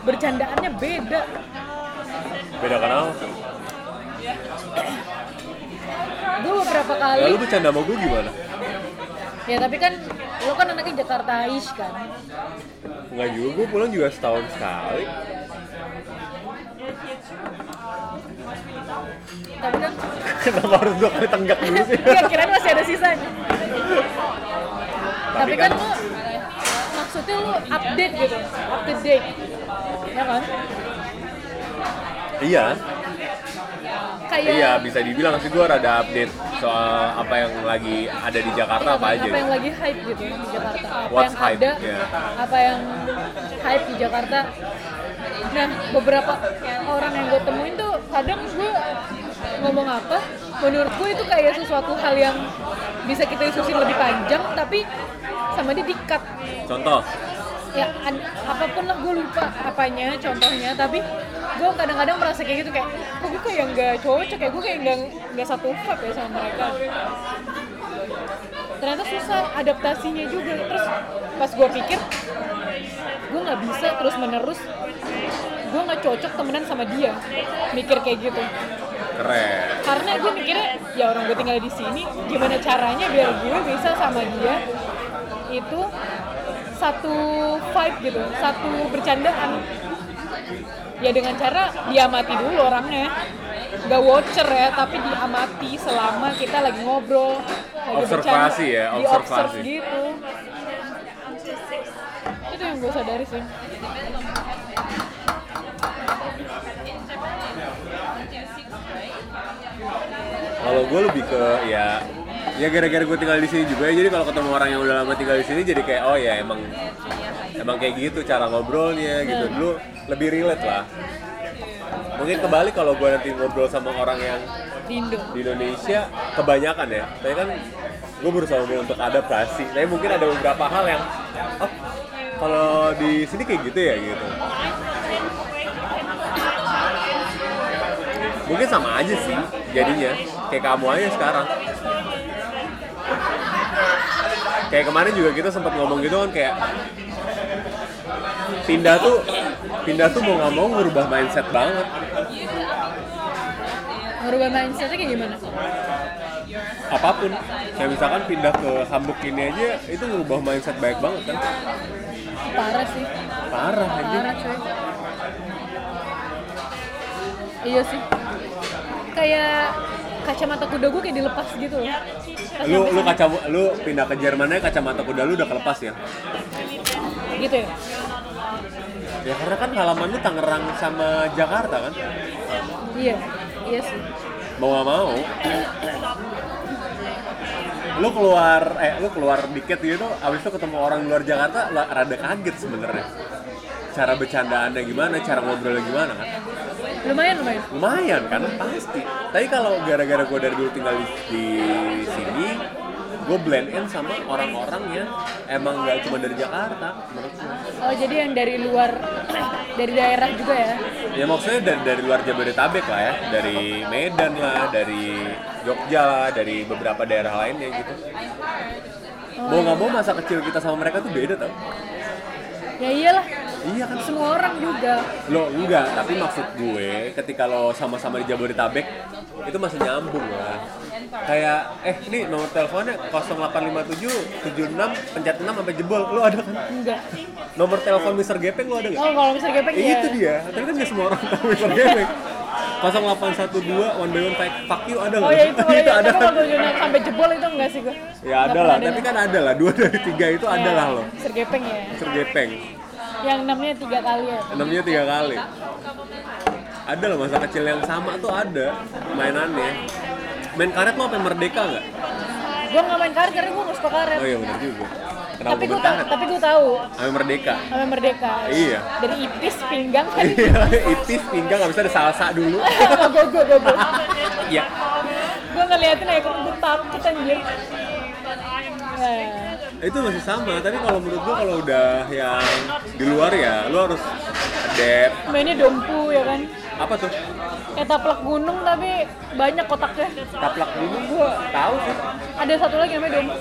Speaker 1: Bercandaannya beda.
Speaker 2: Beda kenapa
Speaker 1: gue beberapa kali
Speaker 2: lu bercanda sama gue gimana?
Speaker 1: Ya tapi kan lo kan anaknya Jakartais kan?
Speaker 2: Enggak juga, gue pulang juga setahun sekali
Speaker 1: tapi kan
Speaker 2: Kenapa harus dua kali tenggak dulu sih?
Speaker 1: ya kirain masih ada sisanya tapi kan
Speaker 2: kan-
Speaker 1: lo maksudnya lo update gitu up to date. Ya kan?
Speaker 2: Iya,
Speaker 1: kayak
Speaker 2: iya bisa dibilang sih gue rada update soal apa yang lagi ada di Jakarta apa aja.
Speaker 1: apa yang lagi hype gitu di Jakarta. Apa
Speaker 2: What's
Speaker 1: yang
Speaker 2: hype,
Speaker 1: ada
Speaker 2: ya.
Speaker 1: apa yang hype di Jakarta. Nah beberapa orang yang gue temuin tuh kadang gue ngomong apa menurut gue itu kayak sesuatu hal yang bisa kita diskusi lebih panjang tapi sama dia di-cut
Speaker 2: Contoh,
Speaker 1: ya apa pun lah gue lupa apanya contohnya tapi gue kadang-kadang merasa kayak gitu kayak kok gue kayak nggak cocok kayak gue kayak nggak nggak satu vibe ya sama mereka. Ternyata susah adaptasinya juga. Terus pas gue pikir gue nggak bisa terus menerus gue nggak cocok temenan sama dia. Mikir kayak gitu
Speaker 2: keren.
Speaker 1: Karena gue mikirnya ya orang gue tinggal di sini gimana caranya biar gue bisa sama dia itu satu vibe gitu satu bercandaan. Ya dengan cara diamati dulu orangnya. Nggak watcher ya tapi diamati selama kita lagi ngobrol lagi
Speaker 2: Observasi
Speaker 1: bercanda,
Speaker 2: ya, observasi.
Speaker 1: gitu. Itu yang gue sadari sih
Speaker 2: kalau gue lebih ke ya ya gara-gara gue tinggal di sini juga ya. Jadi kalau ketemu orang yang udah lama tinggal di sini jadi kayak oh ya emang emang kayak gitu cara ngobrolnya gitu. Dulu lebih relate lah. Mungkin kembali kalau gue nanti ngobrol sama orang yang
Speaker 1: di Indo
Speaker 2: di Indonesia kebanyakan ya. Tapi kan gue berusaha untuk adaptasi. Tapi mungkin ada beberapa hal yang oh kalau di sini kayak gitu ya gitu mungkin sama aja sih jadinya. Kayak kamu aja sekarang. Kayak kemarin juga kita sempat ngomong gitu kan kayak pindah tuh pindah tuh mau nggak mau ngerubah mindset banget.
Speaker 1: Ngerubah mindsetnya kayak gimana?
Speaker 2: Apa pun. Kayak misalkan pindah ke Hamburg ini aja itu ngerubah mindset baik banget kan?
Speaker 1: Parah sih.
Speaker 2: Parah aja
Speaker 1: parah cuy iya sih. Kayak kacamata kuda gue kayak dilepas gitu loh. Pas
Speaker 2: lu lu kaca lu pindah ke Jerman aja kacamata kuda lu udah kelepas ya?
Speaker 1: Gitu ya?
Speaker 2: Ya karena kan halaman lu Tangerang sama Jakarta kan?
Speaker 1: Iya. Iya sih.
Speaker 2: Mau nggak mau. Lu keluar eh lu keluar dikit gitu abis itu ketemu orang luar Jakarta rada kaget sebenarnya. Cara bercandaannya gimana cara ngobrolnya gimana kan
Speaker 1: lumayan lumayan.
Speaker 2: Lumayan kan? Pasti. Tapi kalau gara-gara gue dari dulu tinggal di, di sini gue blend in sama orang-orang yang emang nggak cuma dari Jakarta menurut gue
Speaker 1: oh jadi yang dari luar dari daerah juga ya?
Speaker 2: Ya maksudnya dari, dari luar Jabodetabek lah ya. Dari Medan lah dari Jogja lah dari beberapa daerah lainnya gitu. Mau nggak mau masa kecil kita sama mereka tuh beda tau.
Speaker 1: Ya iyalah
Speaker 2: iya kan?
Speaker 1: Semua orang juga.
Speaker 2: Lo enggak tapi maksud gue ketika lo sama-sama di Jabodetabek itu masih nyambung lah. Kayak eh ini nomor teleponnya 0857 76 pencet 6 sampai jebol. Lo ada kan?
Speaker 1: Enggak.
Speaker 2: Nomor telepon Mr. Gepeng lo ada nggak?
Speaker 1: Oh kalau misalnya gepeng
Speaker 2: Eh,
Speaker 1: ya
Speaker 2: itu dia. Tapi kan nggak semua orang tahu Mr. Gepeng. 0812 one by one fight fuck you ada
Speaker 1: oh
Speaker 2: nggak?
Speaker 1: ya itu oh, ya.
Speaker 2: ada.
Speaker 1: tapi
Speaker 2: kan
Speaker 1: kalau tujuan sampai jebol itu enggak sih gue
Speaker 2: ya ada lah. tapi kan ada lah. Dua dari tiga itu ada lah lo.
Speaker 1: sergepeng ya
Speaker 2: Mr.
Speaker 1: Yang namanya tiga kali ya?
Speaker 2: Enamnya tiga kali. Ada loh masa kecil yang sama tuh ada mainannya. Main karet lo apa merdeka nggak?
Speaker 1: Gue nggak main karet karena gue nggak suka karet.
Speaker 2: Oh iya benar juga. Kenapa
Speaker 1: tapi
Speaker 2: gue
Speaker 1: gue tahu tapi gue tahu.
Speaker 2: Ame merdeka?
Speaker 1: Sama merdeka.
Speaker 2: Iya.
Speaker 1: dari ipis pinggang. Kan
Speaker 2: itis pinggang nggak bisa ada salsa dulu.
Speaker 1: Gue gue gue gue
Speaker 2: iya.
Speaker 1: Gue ngeliatin kok gue takut anjir.
Speaker 2: Itu masih sama tapi kalau menurut gua kalau udah yang di luar ya lu harus adapt.
Speaker 1: Mainnya dompu ya kan?
Speaker 2: Apa tuh?
Speaker 1: Kayak taplak gunung tapi banyak kotaknya.
Speaker 2: Taplak dulu gua tahu sih.
Speaker 1: Ada satu lagi namanya dompu.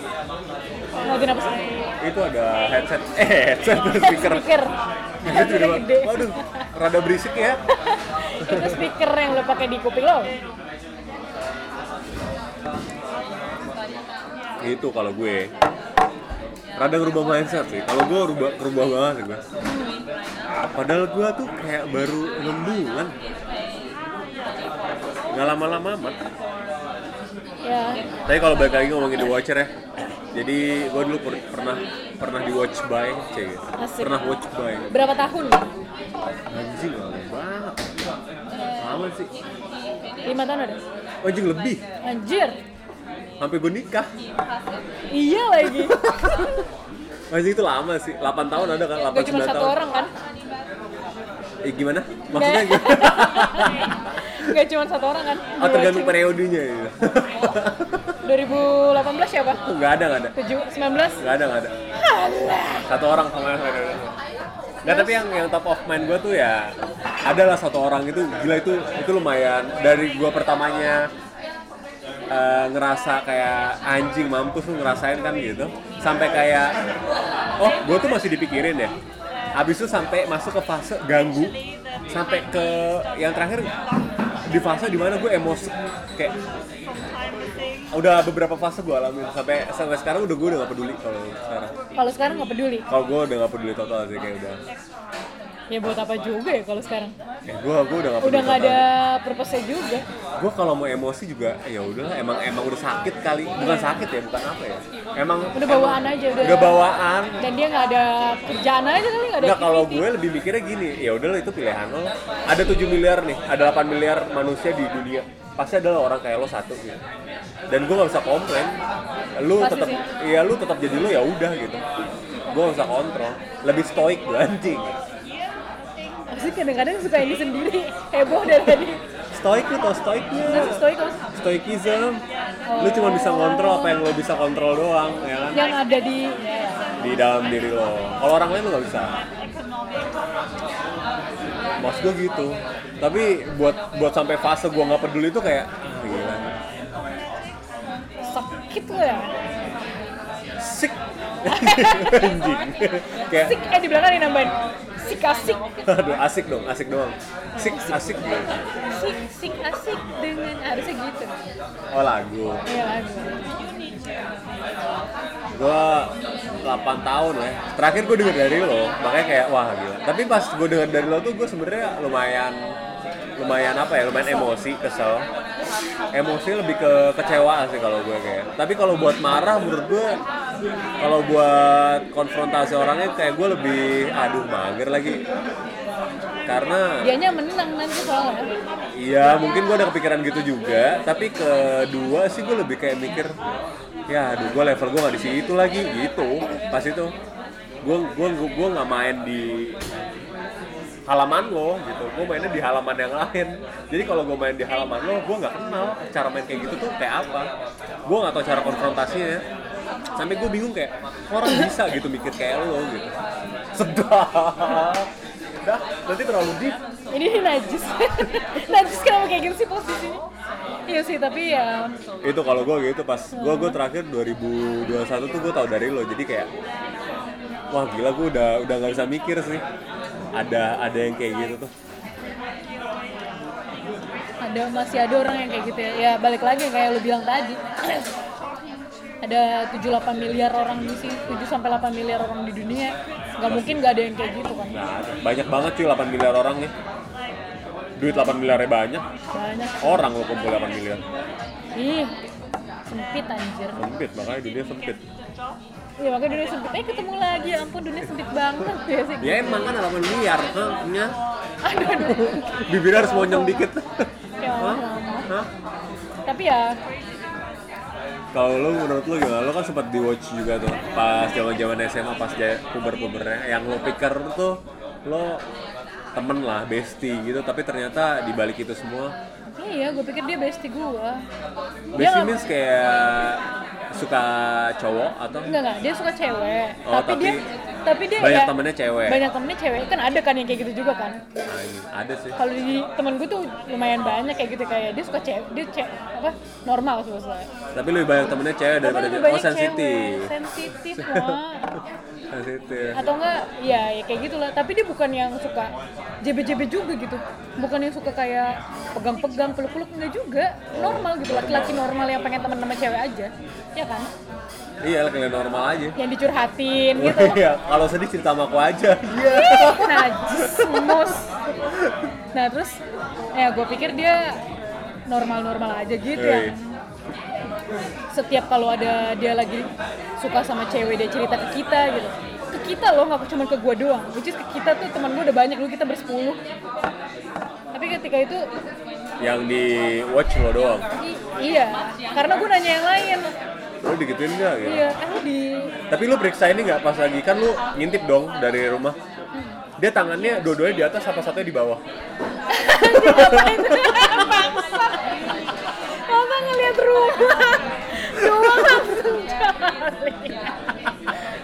Speaker 1: Ngeliatin apa sih?
Speaker 2: Itu ada headset. Eh headset speaker.
Speaker 1: Speaker.
Speaker 2: Udah-
Speaker 1: gede.
Speaker 2: Waduh rada berisik ya.
Speaker 1: Itu speaker yang lo pakai di kuping lo?
Speaker 2: Itu kalau gue rada ngerubah mindset sih. Kalau gue rubah rubah banget sih gue padahal gue tuh kayak baru enam bulan. Nggak lama-lama amat.
Speaker 1: Ya.
Speaker 2: Tapi kalau balik lagi ngomongin The Watcher ya. Jadi gue dulu per- pernah pernah di watch by cek.
Speaker 1: Asik.
Speaker 2: pernah watch by.
Speaker 1: Berapa tahun?
Speaker 2: Anjing lama banget. Lama sih.
Speaker 1: Lima tahun ada?
Speaker 2: Anjing lebih.
Speaker 1: Anjir
Speaker 2: sampai gue nikah.
Speaker 1: Iya lagi.
Speaker 2: Anjing itu lama sih 8 tahun ada kan 8
Speaker 1: gak cuma
Speaker 2: 9
Speaker 1: satu
Speaker 2: tahun.
Speaker 1: orang kan?
Speaker 2: Eh, gimana? Maksudnya gimana?
Speaker 1: Gak cuma satu orang kan?
Speaker 2: Oh tergantung periodenya ya.
Speaker 1: 2018 siapa?
Speaker 2: nggak ada nggak ada.
Speaker 1: 7, 19?
Speaker 2: nggak ada nggak ada. Satu orang sama yang ada Nggak, tapi yang yang top of mind gue tuh ya adalah satu orang. Itu gila itu itu lumayan. Dari gue pertamanya eh, ngerasa kayak anjing mampus lu ngerasain kan gitu. Sampai kayak oh gue tuh masih dipikirin ya. Habis itu sampai masuk ke fase ganggu. Sampai ke yang terakhir di fase di mana gue emosi kayak udah beberapa fase gue alamin. Sampai sampai sekarang udah gue udah gak peduli kalau sekarang.
Speaker 1: Kalau sekarang nggak peduli.
Speaker 2: kalau gue udah gak peduli total sih kayak udah
Speaker 1: Ya buat apa juga ya kalau sekarang?
Speaker 2: kayak gue gue udah gak
Speaker 1: Udah nggak
Speaker 2: total.
Speaker 1: ada purpose-nya juga.
Speaker 2: gue kalau mau emosi juga ya udahlah emang emang udah sakit kali bukan sakit ya bukan apa ya emang
Speaker 1: Udah bawaan
Speaker 2: emang
Speaker 1: aja, udah.
Speaker 2: udah bawaan
Speaker 1: Dan dia nggak ada kerjaan aja kali nggak ada.
Speaker 2: Enggak kalau gue lebih mikirnya gini, ya udahlah itu pilihan lo. Ada 7 miliar nih, ada 8 miliar manusia di dunia. Pasti adalah orang kayak lo satu gitu. Dan gue gak bisa komplain. Lu
Speaker 1: Pasti
Speaker 2: tetap iya lu tetap jadi lo ya udah gitu. Gue gak bisa kontrol. Lebih stoik gue anjing.
Speaker 1: Pasti kadang-kadang suka ini sendiri heboh dari tadi.
Speaker 2: Stoik lu tau stoiknya.
Speaker 1: Stoik?
Speaker 2: Stoikism. Lu cuma bisa kontrol apa yang lo bisa kontrol doang, ya kan?
Speaker 1: Yang ada di
Speaker 2: Di dalam diri lo. Kalau orang lain lo gak bisa. Mas gue gitu. Tapi buat buat sampai fase gue nggak peduli itu kayak ah, gila.
Speaker 1: sakit lo ya.
Speaker 2: Sik. Anjing. kayak
Speaker 1: Sik eh di belakang nih nambahin. Sik asik.
Speaker 2: aduh asik dong, asik doang. Sik asik gitu.
Speaker 1: Sik sik asik dengan harusnya gitu.
Speaker 2: Oh lagu.
Speaker 1: Iya lagu.
Speaker 2: Gue 8 tahun ya. Terakhir gue denger dari lo, makanya kayak wah gila. Tapi pas gue denger dari lo tuh gue sebenarnya lumayan lumayan apa ya lumayan emosi kesel emosi lebih ke kecewa sih kalau gue kayak tapi kalau buat marah menurut gue kalau buat konfrontasi orangnya kayak gue lebih aduh mager lagi karena
Speaker 1: Dianya menang nanti soalnya.
Speaker 2: Iya, mungkin gue ada kepikiran gitu juga. Tapi kedua sih gue lebih kayak mikir, ya, aduh, gue level gue nggak di situ lagi, gitu. Pas itu, gue gue gue nggak main di halaman lo, gitu. Gue mainnya di halaman yang lain. Jadi kalau gue main di halaman lo, gue nggak kenal cara main kayak gitu tuh kayak apa. Gue nggak tahu cara konfrontasinya. Sampai gue bingung kayak orang bisa gitu mikir kayak lo gitu. Sedap. Dah, nanti terlalu deep.
Speaker 1: Ini najis. najis kenapa kayak gitu sih posisinya? Iya sih, tapi ya
Speaker 2: itu kalau gue gitu pas gue gue terakhir 2021 tuh gue tau dari lo jadi kayak wah gila gue udah udah nggak bisa mikir sih ada ada yang kayak gitu tuh
Speaker 1: ada masih ada orang yang kayak gitu ya. Ya balik lagi kayak lu bilang tadi. ada 7-8 miliar orang di sini, 7 sampai 8 miliar orang di dunia. Nggak mungkin nggak ada yang kayak gitu kan.
Speaker 2: ada banyak banget cuy 8 miliar orang nih duit 8 miliarnya banyak
Speaker 1: Banyak.
Speaker 2: orang lo kumpul 8 miliar
Speaker 1: Ih, sempit anjir.
Speaker 2: sempit makanya dunia sempit
Speaker 1: Iya makanya dunia sempit. Eh ketemu lagi, ya ampun dunia sempit banget ya sih.
Speaker 2: ya emang kan 8 miliar hahnya
Speaker 1: Aduh, aduh.
Speaker 2: bibirnya harus monjong dikit
Speaker 1: Ya
Speaker 2: Hah?
Speaker 1: lama.
Speaker 2: Hah?
Speaker 1: Tapi ya
Speaker 2: Kalau lo menurut lo gimana? Lo kan sempat di watch juga tuh pas zaman zaman SMA pas jaya puber pubernya. Yang lo pikir tuh lo temen lah, bestie gitu. Tapi ternyata di balik itu semua,
Speaker 1: iya gue pikir dia bestie gue.
Speaker 2: bestie means kayak suka cowok atau
Speaker 1: Enggak enggak, dia suka cewek.
Speaker 2: Oh,
Speaker 1: tapi,
Speaker 2: tapi
Speaker 1: dia tapi dia
Speaker 2: banyak
Speaker 1: ya,
Speaker 2: temennya cewek.
Speaker 1: Banyak temennya cewek. Kan ada kan yang kayak gitu juga kan.
Speaker 2: Nah, ada sih.
Speaker 1: Kalau di temen gue tuh lumayan banyak kayak gitu kayak dia suka cewek, dia cewek apa normal sih.
Speaker 2: Tapi lebih banyak temennya cewek daripada
Speaker 1: lebih.
Speaker 2: Oh
Speaker 1: banyak
Speaker 2: sensitif.
Speaker 1: cewek. Sensitif wah.
Speaker 2: Sensitif.
Speaker 1: Atau enggak ya, ya kayak gitulah. Tapi dia bukan yang suka JB-JB juga gitu. Bukan yang suka kayak pegang-pegang, peluk-peluk enggak juga. Normal gitu, laki-laki normal yang pengen teman sama cewek aja. Ya kan?
Speaker 2: Iya kalian normal aja.
Speaker 1: Yang dicurhatin gitu.
Speaker 2: Iya, kalau sedih cerita sama aku aja. Iya.
Speaker 1: najis mus nah terus ya gue pikir dia normal-normal aja gitu
Speaker 2: Hey.
Speaker 1: Setiap kalau ada dia lagi suka sama cewek dia cerita ke kita gitu. Ke kita loh nggak cuma ke gue doang. Which is ke kita tuh teman gue udah banyak dulu kita bersepuluh. Tapi ketika itu
Speaker 2: Yang di watch lo doang.
Speaker 1: iya. Karena gue nanya yang lain.
Speaker 2: Lo digituin nggak gitu?
Speaker 1: iya eh lu di
Speaker 2: Tapi lu periksa ini nggak pas lagi? Kan lu ngintip dong dari rumah. Dia tangannya dua-duanya di atas apa satunya di bawah.
Speaker 1: Ngeliat rumah doang langsung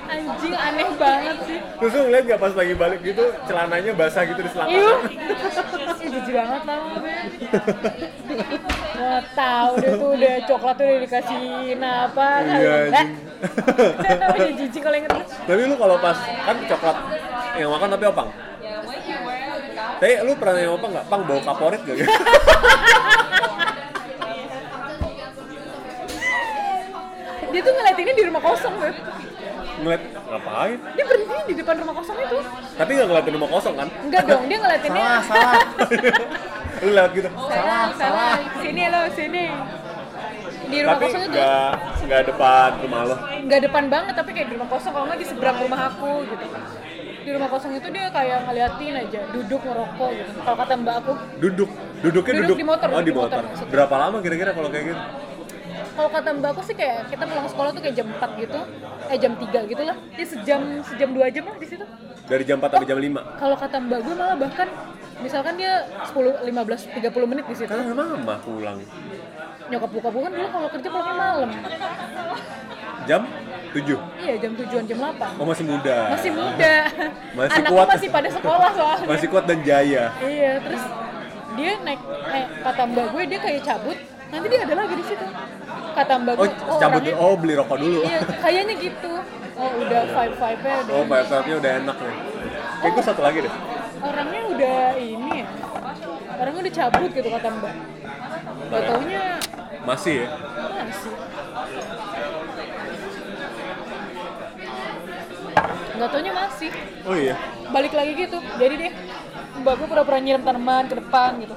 Speaker 1: Anjing aneh banget sih
Speaker 2: Terus lu ngeliat nggak pas lagi balik gitu celananya basah gitu di selangkangan?
Speaker 1: Ih jijik banget lah gue semua tahu dia tuh udah coklat tuh udah dikasih apa
Speaker 2: Iya, anjing.
Speaker 1: udah jijik kalau inget
Speaker 2: Tapi lu kalau pas kan coklat yang makan tapi opang. Tapi lu pernah yang opang nggak? Pang bau kaporit gak?
Speaker 1: dia tuh ngeliatinnya di rumah kosong tuh
Speaker 2: Ngeliat ngapain?
Speaker 1: dia berhenti di depan rumah kosong itu
Speaker 2: Tapi nggak ngeliatin rumah kosong kan?
Speaker 1: enggak dong dia ngeliatinnya
Speaker 2: Salah, salah. lu lewat gitu.
Speaker 1: salah salah sini lo sini di rumah
Speaker 2: Tapi
Speaker 1: kosong itu
Speaker 2: nggak nggak depan rumah lo.
Speaker 1: nggak depan banget tapi kayak di rumah kosong kalau nggak di seberang rumah aku gitu di rumah kosong itu dia kayak ngeliatin aja duduk ngerokok gitu kalau kata mbak aku
Speaker 2: Duduk, duduknya
Speaker 1: Duduk
Speaker 2: duduk.
Speaker 1: di motor,
Speaker 2: Oh di
Speaker 1: di motor
Speaker 2: motor. Berapa lama kira-kira kalau kayak gitu?
Speaker 1: Kalau kata mbak aku sih kayak kita pulang sekolah tuh kayak jam 4 gitu. Eh jam 3 gitu lah. Dia sejam sejam dua jam lah di situ.
Speaker 2: Dari jam 4 sampai jam 5
Speaker 1: kalau kata mbak gue malah bahkan misalkan dia 10 15 30 menit di situ.
Speaker 2: Karena mama pulang.
Speaker 1: Nyokap buka bukan dulu kalau kerja pulangnya malam.
Speaker 2: Jam 7
Speaker 1: iya jam tujuan jam 8
Speaker 2: Oh masih muda.
Speaker 1: masih muda.
Speaker 2: Masih
Speaker 1: anaknya
Speaker 2: kuat.
Speaker 1: masih pada sekolah soalnya.
Speaker 2: Masih kuat dan jaya.
Speaker 1: iya terus dia naik eh, kata mbak gue dia kayak cabut nanti dia ada lagi di situ. Kata mbak
Speaker 2: Oh,
Speaker 1: gue
Speaker 2: cabut
Speaker 1: orangnya-.
Speaker 2: Oh, beli rokok dulu.
Speaker 1: iya kayaknya gitu. Oh udah five five nya udah
Speaker 2: Oh, five nya udah enak nih. Kayak gue satu lagi deh.
Speaker 1: orangnya udah ini ya? Orangnya udah cabut gitu kata mbak. Gak taunya.
Speaker 2: Masih ya?
Speaker 1: masih. Gak taunya masih.
Speaker 2: Oh iya.
Speaker 1: balik lagi gitu. Jadi deh mbak gue pura-pura nyiram tanaman ke depan gitu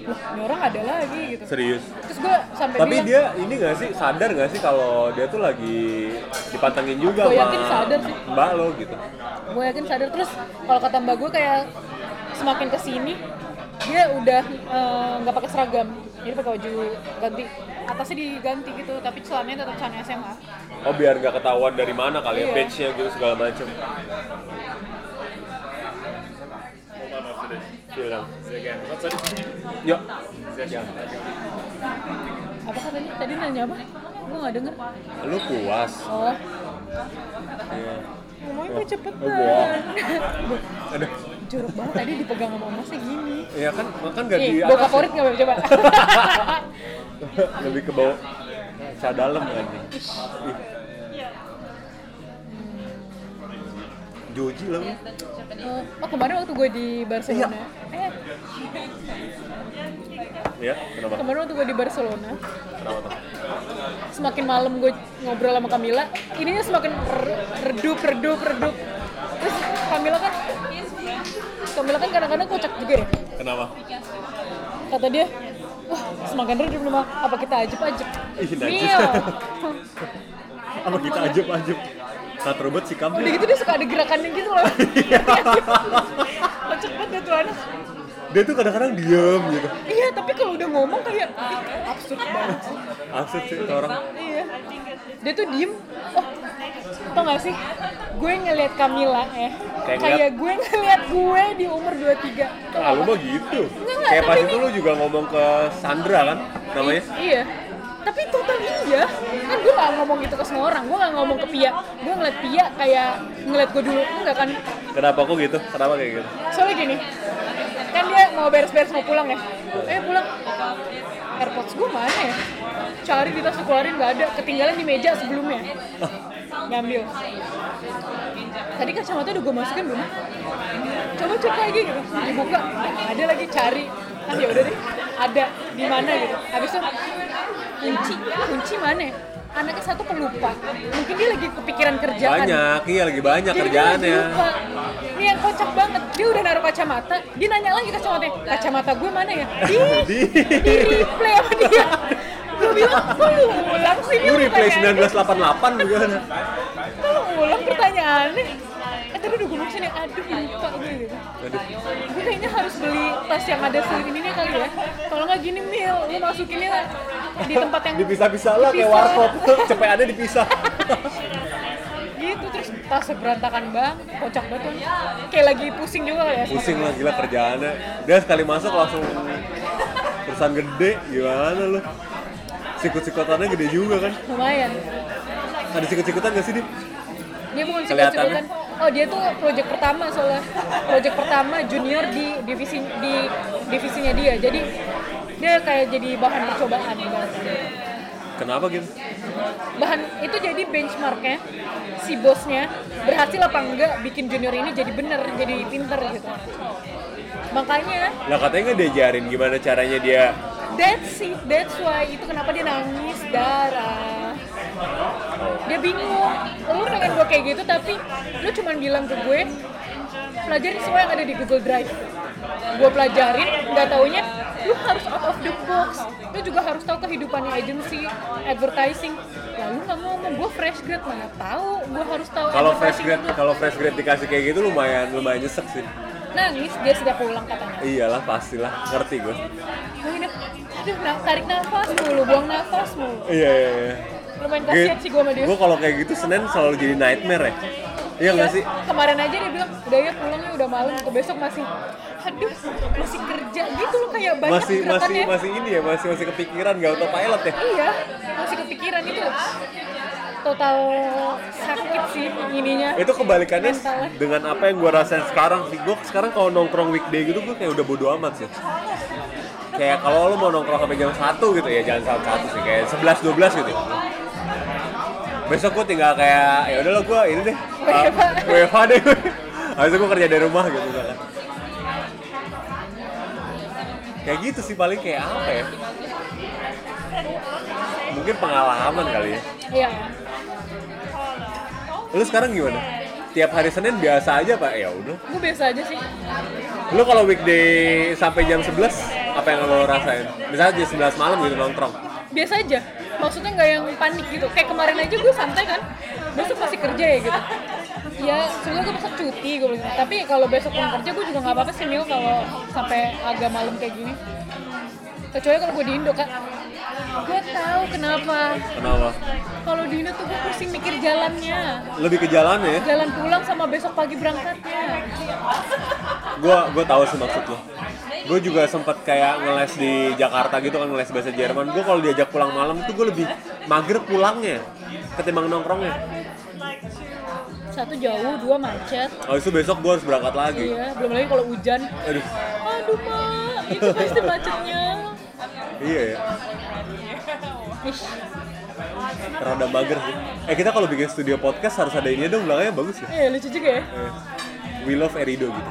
Speaker 1: Loh, ini orang ada lagi gitu
Speaker 2: Serius.
Speaker 1: terus gue sampai
Speaker 2: Tapi
Speaker 1: bilang
Speaker 2: dia ini gak sih sadar gak sih kalau dia tuh lagi dipantengin juga
Speaker 1: Gua
Speaker 2: sama
Speaker 1: yakin sadar sih.
Speaker 2: mbak lo gitu.
Speaker 1: gue yakin sadar terus kalau kata mbak gue kayak semakin ke sini dia udah eh, nggak pakai seragam jadi pakai baju ganti atasnya diganti gitu tapi celananya tetap celana SMA
Speaker 2: Oh biar gak ketahuan dari mana kali ya
Speaker 1: Iya.
Speaker 2: badge-nya gitu segala macem. Film. Yuk.
Speaker 1: apa katanya tadi nanya apa gue nggak denger
Speaker 2: Lu puas.
Speaker 1: oh
Speaker 2: Iya.
Speaker 1: ngomongnya
Speaker 2: Oh,
Speaker 1: tuh cepet
Speaker 2: oh, Aduh.
Speaker 1: jorok banget tadi dipegang sama masnya gini
Speaker 2: Iya kan, kan gak di
Speaker 1: nih bawa
Speaker 2: atas.
Speaker 1: kaporit nggak coba
Speaker 2: Lebih ke bawah ca dalam anjing. Ih. Joji lah
Speaker 1: oh, oh kemarin waktu gue di Barcelona
Speaker 2: Iya.
Speaker 1: eh
Speaker 2: Ya, kenapa?
Speaker 1: kemarin waktu gue di Barcelona
Speaker 2: Kenapa tuh?
Speaker 1: semakin malam gue ngobrol sama Kamila ininya semakin re- redup redup redup terus Kamila kan Kamila kan kadang-kadang kocak juga ya
Speaker 2: Kenapa?
Speaker 1: kata dia wah semakin redup nih mah apa kita
Speaker 2: Ih, najis.
Speaker 1: Mil
Speaker 2: Apa kita ajeb-ajeb? Saat robot sih kamu.
Speaker 1: udah gitu dia suka ada gerakannya gitu loh kocak banget dia tuh anak
Speaker 2: Dia tuh kadang-kadang diem gitu.
Speaker 1: iya tapi kalau udah ngomong kayak absurd banget
Speaker 2: Absurd sih itu orang.
Speaker 1: Iya. Dia tuh diem. Oh, tau gak sih? Gue ngeliat Kamila ya.
Speaker 2: Kayak
Speaker 1: Kayak, gue ngeliat gue di umur 23. Tau
Speaker 2: Ah, lu mah gitu.
Speaker 1: Enggak,
Speaker 2: Kayak pas itu lu juga ngomong ke Sandra kan namanya.
Speaker 1: I- iya. Tapi total iya. Kan gue gak ngomong gitu ke semua orang. Gue gak ngomong ke Pia. Gue ngeliat Pia kayak ngeliat gue dulu. Enggak kan?
Speaker 2: Kenapa kok gitu? Kenapa kayak gitu?
Speaker 1: Soalnya gini. Kan dia mau beres-beres mau pulang ya. Eh pulang. Airpods gue mana ya? Cari di tas keluarin nggak ada. Ketinggalan di meja sebelumnya. Ngambil. Tadi kacamata udah gue masukin belum? Coba cek lagi gitu. Dibuka. Ada lagi cari. Kan ya udah deh. Ada di mana gitu. Habis itu kunci. Kunci mana? ya? Anaknya satu pelupa. Mungkin dia lagi kepikiran kerjaan.
Speaker 2: Banyak, iya lagi banyak
Speaker 1: Jadi lagi
Speaker 2: kerjaannya.
Speaker 1: Ini yang kocak banget. Dia udah naruh kacamata, dia nanya lagi kacamatanya. Kacamata gue mana ya? Di,
Speaker 2: Di
Speaker 1: di replay sama dia. Gue bilang, kok lu ulang sih?
Speaker 2: lu replay
Speaker 1: pertanyaannya?"
Speaker 2: 1988 gimana?
Speaker 1: Kok ulang pertanyaannya? Tadi udah gue masukin ya, aduh lupa gue gitu.
Speaker 2: Aduh.
Speaker 1: Gue kayaknya harus beli tas yang ada nih kali ya. Kalau nggak gini Mil, lu masukinnya di tempat yang
Speaker 2: Dipisah-pisah lah kayak warkop. Cepetannya dipisah.
Speaker 1: gitu terus tasnya berantakan bang kocak banget kan. kayak lagi pusing juga ya
Speaker 2: Pusing lah gila kerjaannya. Dia sekali masuk langsung perusahaan gede gimana lu? Sikut-sikutannya gede juga kan?
Speaker 1: lumayan
Speaker 2: Ada sikut-sikutan gak sih dia?
Speaker 1: dia bukan sikut-sikutan oh dia tuh project pertama soalnya. Project pertama junior di divisi di divisinya dia. Jadi dia kayak jadi bahan percobaan ibaratnya.
Speaker 2: Kenapa gitu?
Speaker 1: bahan itu jadi benchmarknya si bosnya. Berhasil apa enggak bikin junior ini jadi bener jadi pinter gitu. Makanya
Speaker 2: Lah katanya nggak diajarin gimana caranya dia
Speaker 1: that's it. That's why. Itu kenapa dia nangis darah dia bingung lu pengen gue kayak gitu tapi lu cuman bilang ke gue pelajarin semua yang ada di Google Drive gue pelajarin nggak taunya lu harus out of the box lu juga harus tahu kehidupannya agency advertising lalu nggak ngomong gue fresh grad mana tahu gue harus tahu
Speaker 2: kalau fresh grade
Speaker 1: itu.
Speaker 2: kalau fresh grade dikasih kayak gitu lumayan lumayan nyesek sih.
Speaker 1: nangis dia sudah pulang katanya
Speaker 2: Iyalah pastilah, ngerti gue.
Speaker 1: aduh na- tarik nafas mulu buang nafas mulu
Speaker 2: Iya iya iya.
Speaker 1: Lumayan kasihan sih gue sama dia
Speaker 2: Gue kalau kayak gitu Senin selalu jadi nightmare ya. Iya nggak sih?
Speaker 1: kemarin aja dia bilang udah ya pulangnya udah malam ke besok masih aduh masih kerja gitu loh kayak banyak
Speaker 2: Masih masih
Speaker 1: gerakannya
Speaker 2: masih ini ya, masih masih kepikiran gak autopilot ya.
Speaker 1: iya masih kepikiran itu total sakit sih ininya
Speaker 2: Itu kebalikannya
Speaker 1: Mentalnya.
Speaker 2: dengan apa yang gue rasain sekarang sih. Gue sekarang kalau nongkrong weekday gitu gue kayak udah bodo amat sih. Kayak kalau lo mau nongkrong sampai jam 1 gitu ya, jangan sampai satu sih, kayak 11 12 gitu. Besok gue tinggal kayak ya udahlah gue ini deh.
Speaker 1: WFH.
Speaker 2: WFH deh. Habis itu gue kerja dari rumah gitu kan. Kayak gitu sih paling kayak apa ya? Mungkin pengalaman kali ya.
Speaker 1: iya
Speaker 2: Lu sekarang gimana? Tiap hari Senin biasa aja pak? Ya udah.
Speaker 1: gue biasa aja sih
Speaker 2: Lu kalau weekday sampai jam 11 apa yang lo rasain? Misalnya jam 11 malam gitu nongkrong.
Speaker 1: biasa aja maksudnya nggak yang panik gitu. Kayak kemarin aja gue santai kan. Besok masih kerja ya gitu. Ya sebenarnya gue besok cuti gue bilang. Tapi kalau besok pulang kerja gue juga nggak apa-apa sih mil kalau sampai agak malam kayak gini kecuali kalau gue di Indo kan gue tahu kenapa
Speaker 2: Kenapa?
Speaker 1: kalau di Indo tuh gue pusing mikir jalannya
Speaker 2: Lebih ke jalan ya?
Speaker 1: jalan pulang sama besok pagi berangkatnya
Speaker 2: Gua gua tahu sih maksud lo. Gue juga sempat kayak ngeles di Jakarta gitu kan ngeles bahasa Jerman. Gue kalau diajak pulang malam tuh gue lebih mager pulangnya ketimbang nongkrongnya.
Speaker 1: Satu jauh dua macet
Speaker 2: Oh itu besok gue harus berangkat lagi.
Speaker 1: iya belum lagi kalau hujan
Speaker 2: Aduh,
Speaker 1: aduh mak itu pasti macetnya
Speaker 2: iya ya.
Speaker 1: Ish.
Speaker 2: Rada mager sih. Eh kita kalau bikin studio podcast harus ada ini dong belakangnya bagus ya.
Speaker 1: Eh lucu juga ya.
Speaker 2: Eh, We love Erido gitu.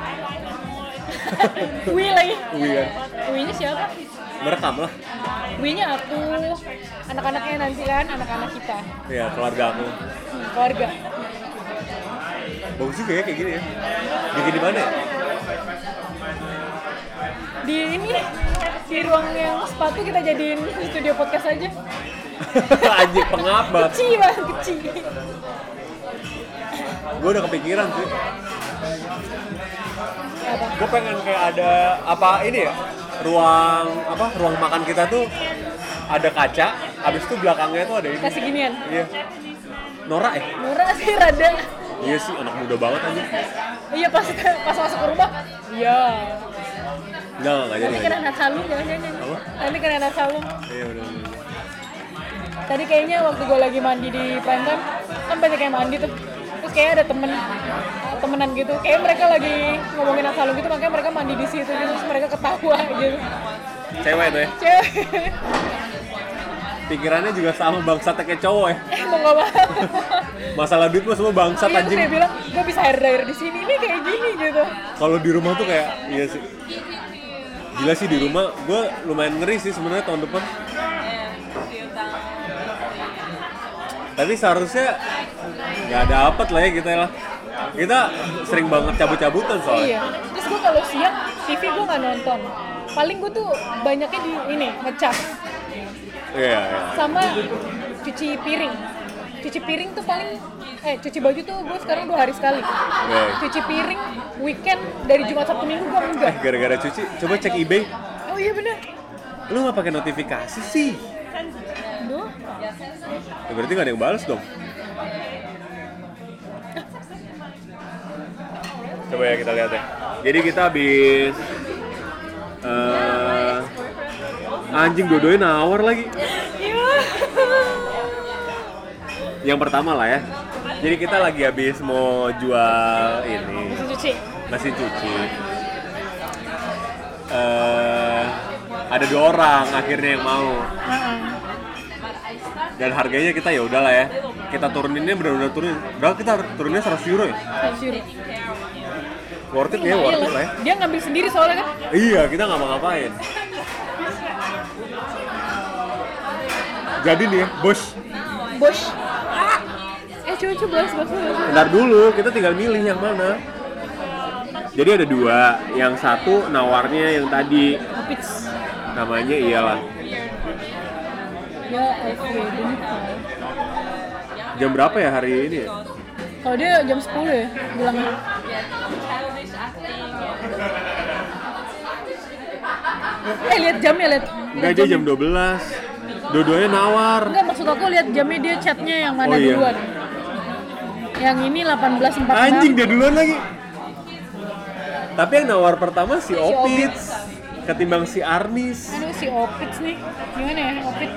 Speaker 1: Wih lagi.
Speaker 2: We kan.
Speaker 1: Wih-nya siapa?
Speaker 2: Merekam lah.
Speaker 1: Wih-nya aku, anak-anaknya nanti kan, anak-anak kita,
Speaker 2: Ya keluarga aku.
Speaker 1: hmm, keluarga.
Speaker 2: Bagus juga ya kayak gini ya. Bikin di mana ya?
Speaker 1: Di ini, di ruang yang sepatu kita jadiin studio podcast aja.
Speaker 2: Anjing pengap banget.
Speaker 1: Kecil banget, kecil.
Speaker 2: Gue udah kepikiran sih. Gue pengen kayak ada apa ini ya? Ruang apa? Ruang makan kita tuh ada kaca. Habis itu belakangnya tuh ada ini.
Speaker 1: Kasih ginian.
Speaker 2: Iya. Nora ya?
Speaker 1: Murah sih rada.
Speaker 2: Iya sih anak muda banget aja.
Speaker 1: Iya pas pas masuk ke rumah. Iya.
Speaker 2: Enggak enggak jadi.
Speaker 1: Nanti
Speaker 2: nggak
Speaker 1: kan anak salung jangan jangan.
Speaker 2: Apa?
Speaker 1: Nanti salung.
Speaker 2: jadi. Iya udah.
Speaker 1: Tadi kayaknya waktu gue lagi mandi di prime time, kan banyak yang mandi tuh. Terus kayak ada temen, temenan gitu. Kayak mereka lagi ngomongin asalum gitu, makanya mereka mandi di situ gitu. Terus mereka ketawa gitu.
Speaker 2: Cewek tuh ya.
Speaker 1: Cewek,
Speaker 2: Pikirannya juga sama bangsatnya kayak cowok ya.
Speaker 1: emang gak mau.
Speaker 2: Masalah duit mah semua bangsat
Speaker 1: Iya,
Speaker 2: anjing.
Speaker 1: dia bilang, gue bisa hair dryer di sini, ini kayak gini gitu.
Speaker 2: Kalau di rumah tuh kayak iya sih. Gila sih di rumah, gue lumayan ngeri sih sebenarnya tahun depan. Tapi seharusnya nggak dapet lah ya kita lah. Kita sering banget cabut-cabutan soalnya.
Speaker 1: Iya. Terus gue kalau siang, TV gue nggak nonton. Paling gue tuh banyaknya di ini, ngecas.
Speaker 2: Iya, iya.
Speaker 1: sama cuci piring cuci piring tuh paling eh cuci baju tuh gue sekarang dua hari sekali
Speaker 2: Iya.
Speaker 1: cuci piring weekend dari Jumat Sabtu Minggu gue enggak
Speaker 2: Eh, gara-gara cuci, coba cek eBay.
Speaker 1: oh iya bener
Speaker 2: Lu nggak pakai notifikasi sih?
Speaker 1: Duh,
Speaker 2: Ya, berarti nggak ada yang balas dong. Coba ya kita lihat ya. Jadi kita habis eh anjing dodoin nawar lagi.
Speaker 1: iya.
Speaker 2: Yang pertama lah ya. Jadi kita lagi habis mau jual ini.
Speaker 1: Mesin cuci.
Speaker 2: Mesin cuci. Eh ada dua orang akhirnya yang mau. Dan harganya kita ya udahlah ya. Kita turuninnya benar-benar turunin berapa kita turunnya 100 euro ya?
Speaker 1: 100 euro.
Speaker 2: worth it ya worth it lah ya.
Speaker 1: Dia ngambil sendiri soalnya kan.
Speaker 2: iya kita nggak mau ngapain jadi nih ya, bos
Speaker 1: Bosch. Ah. Eh coba coba bahas bahas bahas.
Speaker 2: Ntar dulu, kita tinggal milih yang mana. Jadi ada dua, yang satu nawarnya yang tadi
Speaker 1: Hapits.
Speaker 2: namanya iyalah
Speaker 1: Ya
Speaker 2: jam berapa ya hari ini? ya?
Speaker 1: Kalau dia jam 10 ya bilangnya. Eh lihat jamnya lihat.
Speaker 2: Enggak dia jam 12 Dua-duanya nawar
Speaker 1: Enggak maksud aku lihat jamnya dia chatnya yang mana
Speaker 2: Oh, iya.
Speaker 1: duluan. Yang ini 18.46.
Speaker 2: Anjing dia duluan lagi Tapi yang nawar pertama si Opitz Ketimbang si Arnis
Speaker 1: Aduh si Opits nih. Gimana ya Opit?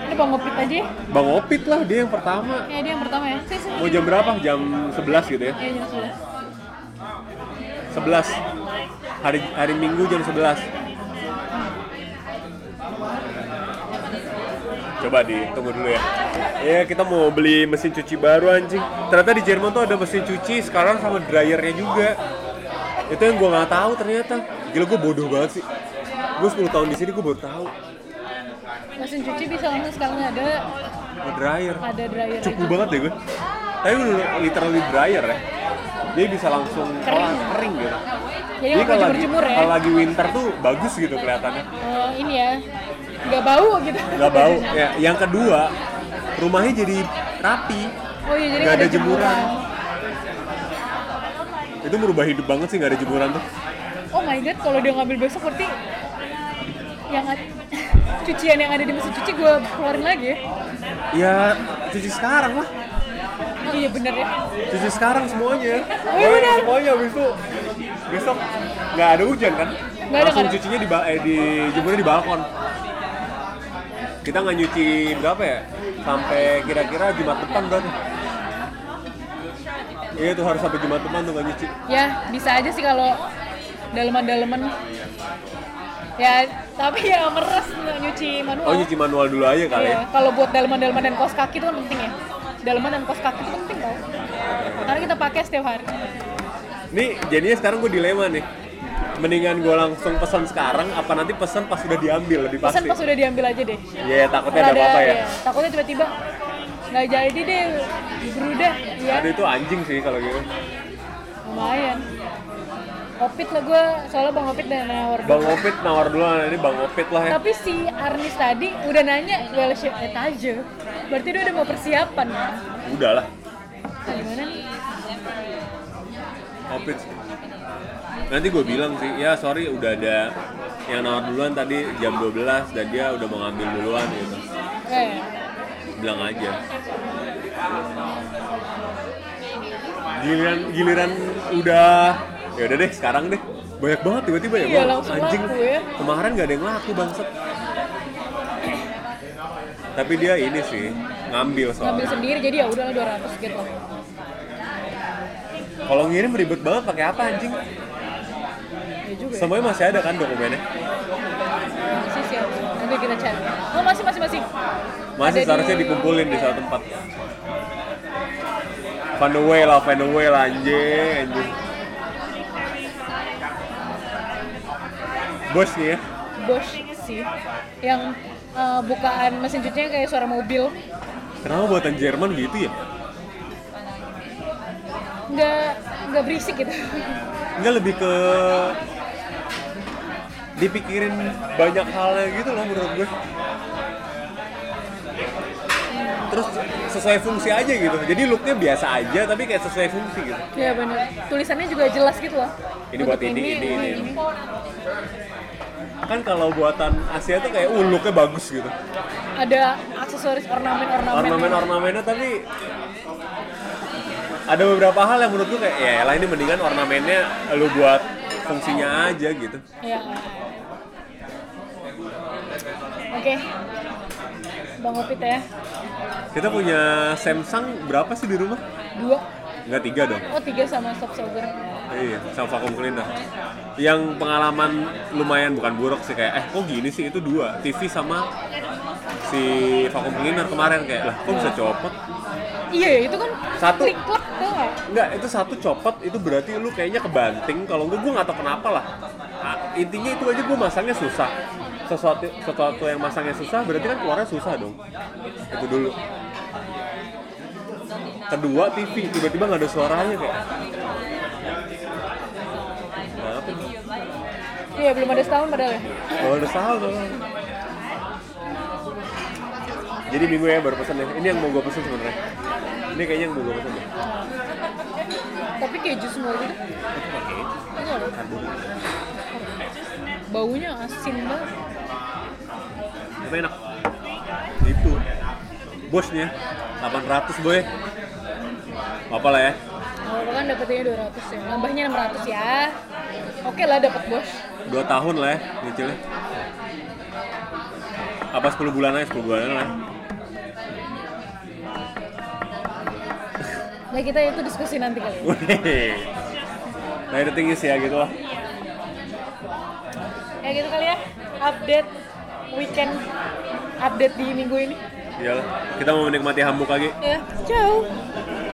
Speaker 1: Ini Bang Opit aja. ya?
Speaker 2: Bang Opit lah dia yang pertama
Speaker 1: Ya dia yang pertama ya.
Speaker 2: Mau jam berapa? Jam 11 gitu ya?
Speaker 1: Ya jam 11.
Speaker 2: 11 Hari hari Minggu jam 11 Coba ditunggu dulu ya. Ya kita mau beli mesin cuci baru anjing. Ternyata di Jerman tuh ada mesin cuci sekarang sama dryernya juga. Itu yang gue nggak tahu ternyata. Gila gue bodoh banget sih. Gue 10 tahun di sini gue baru tahu.
Speaker 1: Mesin cuci bisa langsung sekarang ada.
Speaker 2: Ada dryer.
Speaker 1: Ada dryer
Speaker 2: Cukup
Speaker 1: itu.
Speaker 2: banget deh gue Tapi literally dryer ya. Jadi bisa langsung
Speaker 1: Kering.
Speaker 2: kering gitu.
Speaker 1: Jadi
Speaker 2: Jadi kalau lagi,
Speaker 1: ya.
Speaker 2: kalau lagi winter tuh bagus gitu kelihatannya.
Speaker 1: Oh, ini ya. Nggak bau gitu.
Speaker 2: nggak bau ya yang kedua rumahnya jadi rapi
Speaker 1: Oh iya jadi
Speaker 2: Nggak
Speaker 1: nggak
Speaker 2: ada jemuran. itu merubah hidup banget sih nggak ada jemuran tuh
Speaker 1: Oh my god, kalau dia ngambil besok berarti yang cucian yang ada di mesin cuci gue keluarin lagi ya.
Speaker 2: ya cuci sekarang lah
Speaker 1: Oh iya bener ya.
Speaker 2: cuci sekarang semuanya
Speaker 1: Oh, iya benar.
Speaker 2: semuanya itu besok nggak ada hujan kan
Speaker 1: ada,
Speaker 2: langsung
Speaker 1: ada.
Speaker 2: cucinya di eh, di jemurnya di balkon kita nggak nyuci berapa ya sampai kira-kira jumat depan berarti iya tuh harus sampai jumat depan tuh nggak nyuci
Speaker 1: Ya bisa aja sih kalau daleman-daleman. Ya tapi ya meres nyuci manual.
Speaker 2: oh nyuci manual dulu aja kali ya
Speaker 1: Iya, kalau buat daleman-daleman dan kos kaki itu kan penting ya. Daleman dan kos kaki itu penting tau. Karena kita pakai setiap hari.
Speaker 2: Nih jadinya sekarang gue dilema nih. Mendingan gue langsung pesan sekarang apa nanti pesan pas sudah diambil lebih
Speaker 1: Pesan
Speaker 2: pasti.
Speaker 1: pas udah diambil aja deh.
Speaker 2: Iya takutnya
Speaker 1: Kalau
Speaker 2: ada apa-apa ya.
Speaker 1: iya, takutnya tiba-tiba nggak jadi deh, berudah, ya
Speaker 2: Aduh itu anjing sih kalau gitu.
Speaker 1: lumayan. Opit lah gue, soalnya bang Opit dan nawar
Speaker 2: Bang Opit nawar dulu ini Bang Opit lah ya.
Speaker 1: Tapi si Arnis tadi udah nanya welche etage, berarti dia udah mau persiapan kan?
Speaker 2: Udah lah.
Speaker 1: Nah, gimana nih?
Speaker 2: Opit. Nanti gue bilang sih, ya sorry udah ada yang nawar duluan tadi jam 12 dan dia udah mau ngambil duluan gitu.
Speaker 1: Eh,
Speaker 2: Bilang aja. Giliran giliran udah ya udah deh sekarang deh. Banyak banget tiba-tiba ya.
Speaker 1: Iya,
Speaker 2: Bang. anjing.
Speaker 1: laku ya.
Speaker 2: Kemarin gak ada yang laku bangsat. Tapi dia ini sih ngambil
Speaker 1: ngambil
Speaker 2: soalnya.
Speaker 1: sendiri jadi ya udahlah 200 gitu.
Speaker 2: Kalau ngirim ribet banget pakai apa anjing?
Speaker 1: Ya juga. ya.
Speaker 2: Semuanya masih ada kan dokumennya?
Speaker 1: Masih sih, nanti kita cari. Oh masih masih masih.
Speaker 2: Masih
Speaker 1: Ada
Speaker 2: seharusnya
Speaker 1: di-
Speaker 2: dikumpulin di satu tempat. Find a way lah, find a way lah anjing, anjing. Bos nih ya.
Speaker 1: Bosch sih, yang eh, bukaan mesin cucinya kayak suara mobil.
Speaker 2: Kenapa buatan Jerman gitu ya?
Speaker 1: Nggak nggak berisik gitu.
Speaker 2: Enggak lebih ke dipikirin banyak halnya gitu loh menurut gue. Terus sesuai fungsi aja gitu. Jadi looknya biasa aja tapi kayak sesuai fungsi gitu.
Speaker 1: ya benar. Tulisannya juga jelas gitu loh.
Speaker 2: Ini buat
Speaker 1: Untuk
Speaker 2: ini, ini, ini. Kan kalau buatan Asia tuh kayak uh looknya bagus gitu.
Speaker 1: Ada aksesoris ornamen-ornamen.
Speaker 2: Ornamen-ornamennya tapi ada beberapa hal yang menurut gue kayak ya lah ini mendingan ornamennya lu buat fungsinya aja gitu.
Speaker 1: Ya. Oke. Bang Opit ya.
Speaker 2: Kita punya Samsung berapa sih di rumah?
Speaker 1: Dua.
Speaker 2: Enggak tiga dong.
Speaker 1: Oh tiga sama stop sober.
Speaker 2: Iya, sama vacuum cleaner. Yang pengalaman lumayan bukan buruk sih kayak eh kok gini sih itu dua TV sama si vacuum cleaner kemarin kayak lah kok bisa copot?
Speaker 1: Iya ya, itu kan
Speaker 2: Satu.
Speaker 1: klik?
Speaker 2: Enggak, itu satu copot itu berarti lu kayaknya kebanting. Kalau enggak gue nggak tahu kenapa lah. Ah, intinya itu aja gue masangnya susah. Sesuatu sesuatu yang masangnya susah berarti kan keluarnya susah dong. Itu dulu. Kedua TV tiba-tiba nggak ada suaranya kayak. Kenapa?
Speaker 1: Iya belum ada setahun padahal ya.
Speaker 2: Oh, udah salah dong. Jadi minggu ya baru pesen nih. Ini yang mau gue pesen sebenarnya. Ini kayaknya yang mau gue pesen deh.
Speaker 1: Tapi keju semua gitu. Baunya asin banget.
Speaker 2: Tapi enak. Itu. Bosnya 800 boy. Apa lah ya?
Speaker 1: Oh, kan dapetnya 200 ya. Nambahnya 600 ya. Oke lah dapat bos.
Speaker 2: 2 tahun lah ya nyicilnya. Apa 10 bulan aja 10 bulan lah.
Speaker 1: Nah kita itu diskusi nanti kali. ya.
Speaker 2: Nah itu tinggi sih ya gitu lah.
Speaker 1: Ya gitu kali ya. Update weekend update di minggu ini.
Speaker 2: Iyalah, kita mau menikmati hambuk lagi.
Speaker 1: Ya, ciao.